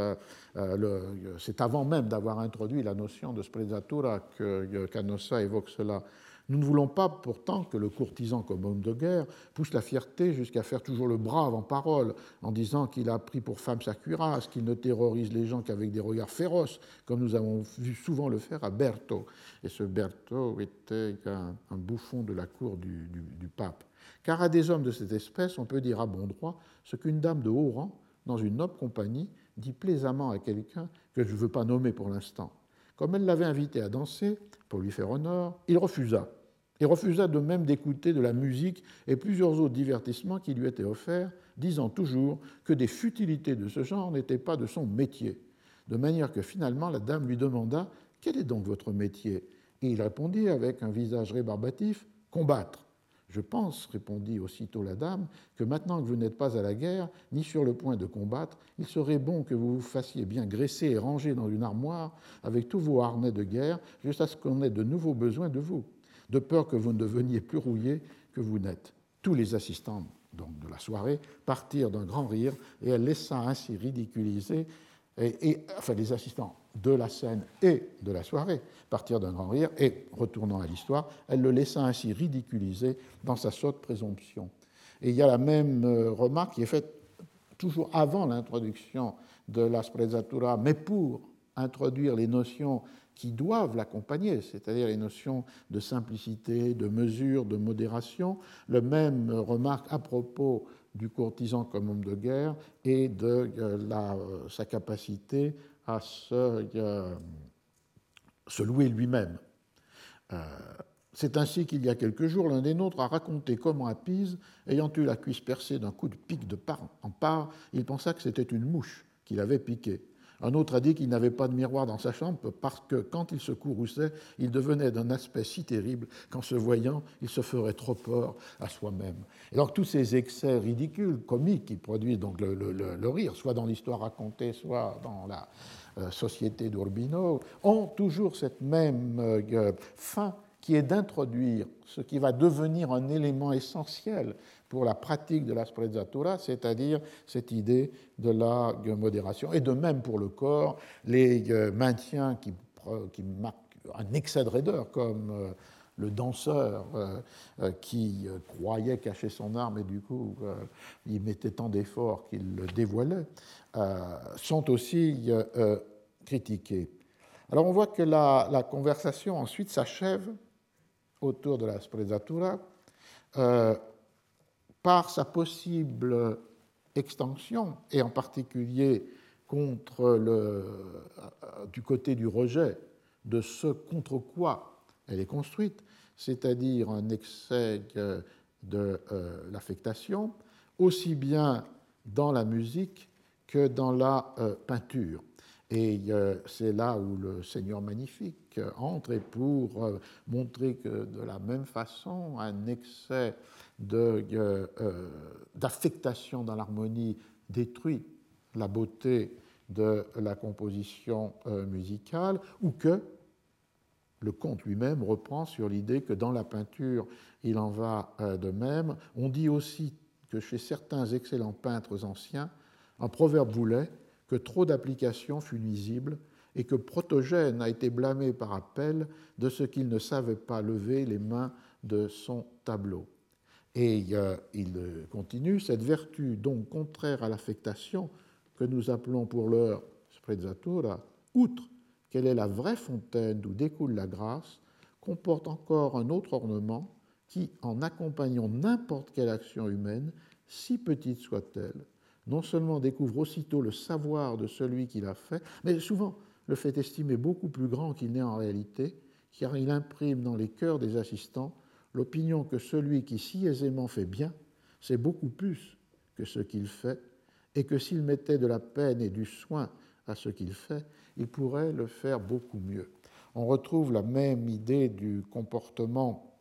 C'est avant même d'avoir introduit la notion de sprezzatura que Canossa évoque cela. Nous ne voulons pas pourtant que le courtisan comme homme de guerre pousse la fierté jusqu'à faire toujours le brave en parole, en disant qu'il a pris pour femme sa cuirasse, qu'il ne terrorise les gens qu'avec des regards féroces, comme nous avons vu souvent le faire à Berthaud. Et ce Berthaud était un, bouffon de la cour du pape. Car à des hommes de cette espèce, on peut dire à bon droit ce qu'une dame de haut rang, dans une noble compagnie, dit plaisamment à quelqu'un que je ne veux pas nommer pour l'instant. Comme elle l'avait invité à danser, pour lui faire honneur, il refusa. Il refusa de même d'écouter de la musique et plusieurs autres divertissements qui lui étaient offerts, disant toujours que des futilités de ce genre n'étaient pas de son métier. De manière que finalement la dame lui demanda Quel est donc votre métier? Et il répondit avec un visage rébarbatif Combattre. Je pense, répondit aussitôt la dame, que maintenant que vous n'êtes pas à la guerre, ni sur le point de combattre, il serait bon que vous vous fassiez bien graisser et ranger dans une armoire avec tous vos harnais de guerre, jusqu'à ce qu'on ait de nouveaux besoins de vous, de peur que vous ne deveniez plus rouillé que vous n'êtes. Tous les assistants de la soirée partirent d'un grand rire, et elle laissa ainsi ridiculiser, et, enfin les assistants de la scène et de la soirée, partir d'un grand rire, et, retournant à l'histoire, elle le laissa ainsi ridiculiser dans sa sotte présomption. Et il y a la même euh, remarque qui est faite toujours avant l'introduction de la sprezzatura, mais pour introduire les notions qui doivent l'accompagner, c'est-à-dire les notions de simplicité, de mesure, de modération. Le même remarque à propos du courtisan comme homme de guerre et de euh, euh, sa capacité à se, euh, se louer lui-même. Euh, c'est ainsi qu'il y a quelques jours, l'un des nôtres a raconté comment à Pise, ayant eu la cuisse percée d'un coup de pic de part en part, il pensa que c'était une mouche qui l'avait piqué. Un autre a dit qu'il n'avait pas de miroir dans sa chambre parce que quand il se courrouçait, il devenait d'un aspect si terrible qu'en se voyant, il se ferait trop peur à soi-même. Et donc tous ces excès ridicules, comiques, qui produisent donc le, rire, soit dans l'histoire racontée, soit dans la euh, société d'Urbino, ont toujours cette même euh, fin qui est d'introduire ce qui va devenir un élément essentiel pour la pratique de la sprezzatura, c'est-à-dire cette idée de la modération. Et de même pour le corps, les euh, maintiens qui, qui marquent un excès de raideur, comme euh, le danseur euh, qui croyait cacher son arme et du coup il mettait tant d'efforts qu'il le dévoilait, sont aussi critiqués. Alors on voit que la, la conversation ensuite s'achève autour de la sprezzatura par sa possible extension, et en particulier contre le, euh, du côté du rejet de ce contre quoi elle est construite, c'est-à-dire un excès de euh, l'affectation, aussi bien dans la musique que dans la peinture. Et c'est là où le Seigneur magnifique entre et pour montrer que de la même façon, un excès d'affectation dans l'harmonie détruit la beauté de la composition musicale, ou que le conte lui-même reprend sur l'idée que dans la peinture, il en va euh, de même. On dit aussi que chez certains excellents peintres anciens, un proverbe voulait que trop d'application fut nuisible et que Protogène a été blâmé par appel de ce qu'il ne savait pas lever les mains de son tableau. Et il continue, cette vertu donc contraire à l'affectation que nous appelons pour l'heure sprezzatura, outre quelle est la vraie fontaine d'où découle la grâce, comporte encore un autre ornement qui, en accompagnant n'importe quelle action humaine, si petite soit-elle, non seulement découvre aussitôt le savoir de celui qui l'a fait, mais souvent le fait estimer beaucoup plus grand qu'il n'est en réalité, car il imprime dans les cœurs des assistants l'opinion que celui qui si aisément fait bien, c'est beaucoup plus que ce qu'il fait, et que s'il mettait de la peine et du soin à ce qu'il fait, il pourrait le faire beaucoup mieux. On retrouve la même idée du comportement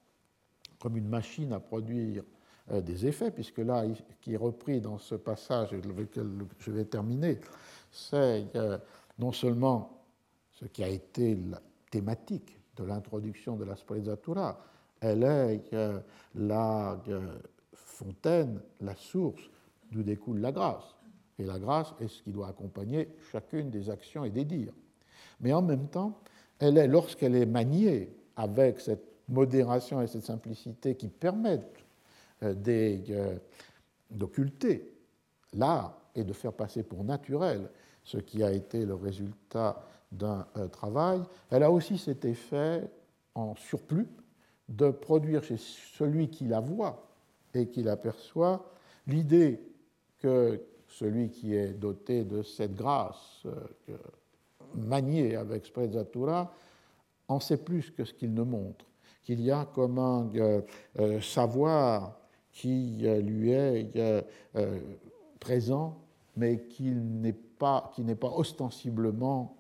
comme une machine à produire euh, des effets, puisque là, qui est repris dans ce passage avec je vais terminer, c'est euh, non seulement ce qui a été la thématique de l'introduction de la sprezzatura, elle est euh, la fontaine, la source d'où découle la grâce. Et la grâce est ce qui doit accompagner chacune des actions et des dires. Mais en même temps, elle est, lorsqu'elle est maniée avec cette modération et cette simplicité qui permettent euh, euh, d'occulter l'art et de faire passer pour naturel ce qui a été le résultat d'un euh, travail, elle a aussi cet effet en surplus de produire chez celui qui la voit et qui l'aperçoit l'idée que celui qui est doté de cette grâce euh, maniée avec sprezzatura en sait plus que ce qu'il ne montre, qu'il y a comme un euh, euh, savoir qui lui est présent, mais qui n'est pas, qui n'est pas ostensiblement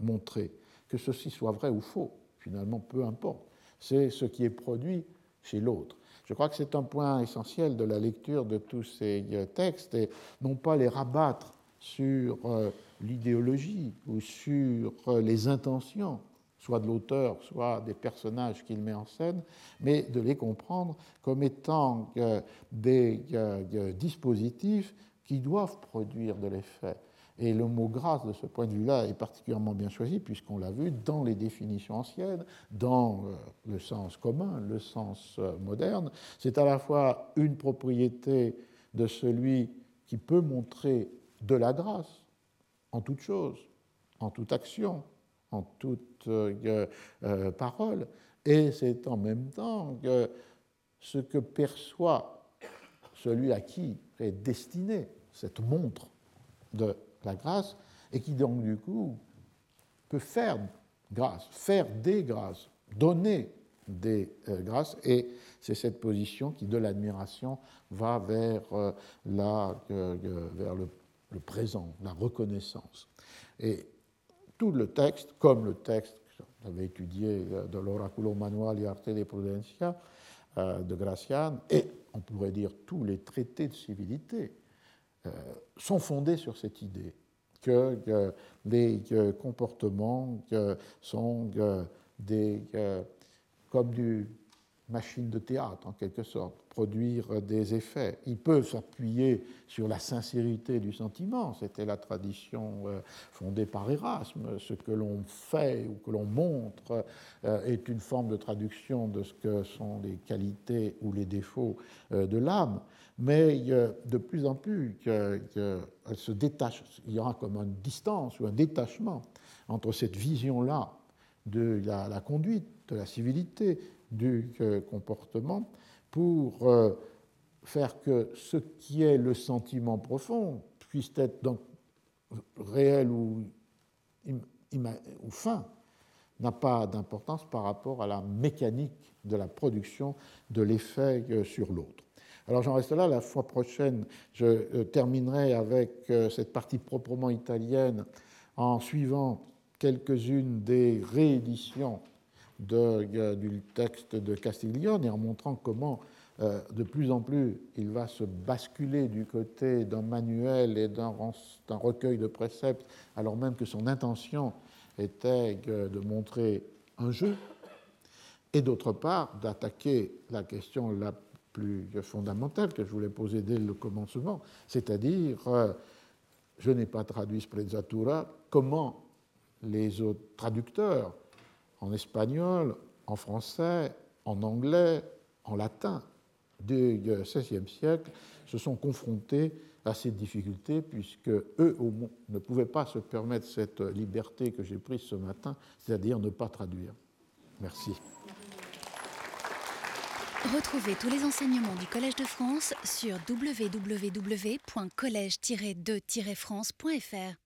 montré. Que ceci soit vrai ou faux, finalement, peu importe. C'est ce qui est produit chez l'autre. Je crois que c'est un point essentiel de la lecture de tous ces euh, textes, et non pas les rabattre sur euh, l'idéologie ou sur euh, les intentions, soit de l'auteur, soit des personnages qu'il met en scène, mais de les comprendre comme étant des dispositifs qui doivent produire de l'effet. Et le mot grâce, de ce point de vue-là, est particulièrement bien choisi, puisqu'on l'a vu dans les définitions anciennes, dans euh, le sens commun, le sens euh, moderne. C'est à la fois une propriété de celui qui peut montrer de la grâce en toute chose, en toute action, en toute euh, parole, et c'est en même temps que ce que perçoit celui à qui est destiné cette montre de la grâce, et qui donc du coup peut faire grâce, faire des grâces, donner des euh, grâces, et c'est cette position qui, de l'admiration, va vers, euh, la, euh, vers le, présent, la reconnaissance. Et tout le texte, comme le texte que j'avais étudié de l'Oraculo Manual Arte de Prudencia de Gracian, et on pourrait dire tous les traités de civilité, sont fondés sur cette idée que, les comportements sont des, comme du machine de théâtre en quelque sorte, produire des effets. Ils peuvent s'appuyer sur la sincérité du sentiment, c'était la tradition euh, fondée par Erasme, ce que l'on fait ou que l'on montre euh, est une forme de traduction de ce que sont les qualités ou les défauts de l'âme mais de plus en plus qu'elle se détache, il y aura comme une distance ou un détachement entre cette vision-là de la, conduite, de la civilité, du euh, comportement, pour euh, faire que ce qui est le sentiment profond puisse être donc réel ou, ou fin, n'a pas d'importance par rapport à la mécanique de la production de l'effet euh, sur l'autre. Alors j'en reste là. La fois prochaine, je terminerai avec cette partie proprement italienne en suivant quelques-unes des rééditions du texte de Castiglione et en montrant comment euh, de plus en plus il va se basculer du côté d'un manuel et d'un recueil de préceptes, alors même que son intention était de montrer un jeu, et d'autre part d'attaquer la question la plus fondamentale que je voulais poser dès le commencement, c'est-à-dire, euh, je n'ai pas traduit Sprezzatura, comment les autres traducteurs en espagnol, en français, en anglais, en latin du XVIe siècle se sont confrontés à ces difficultés, puisque eux ne pouvaient pas se permettre cette liberté que j'ai prise ce matin, c'est-à-dire ne pas traduire. Merci. Retrouvez tous les enseignements du Collège de France sur www.colège-2-france.fr.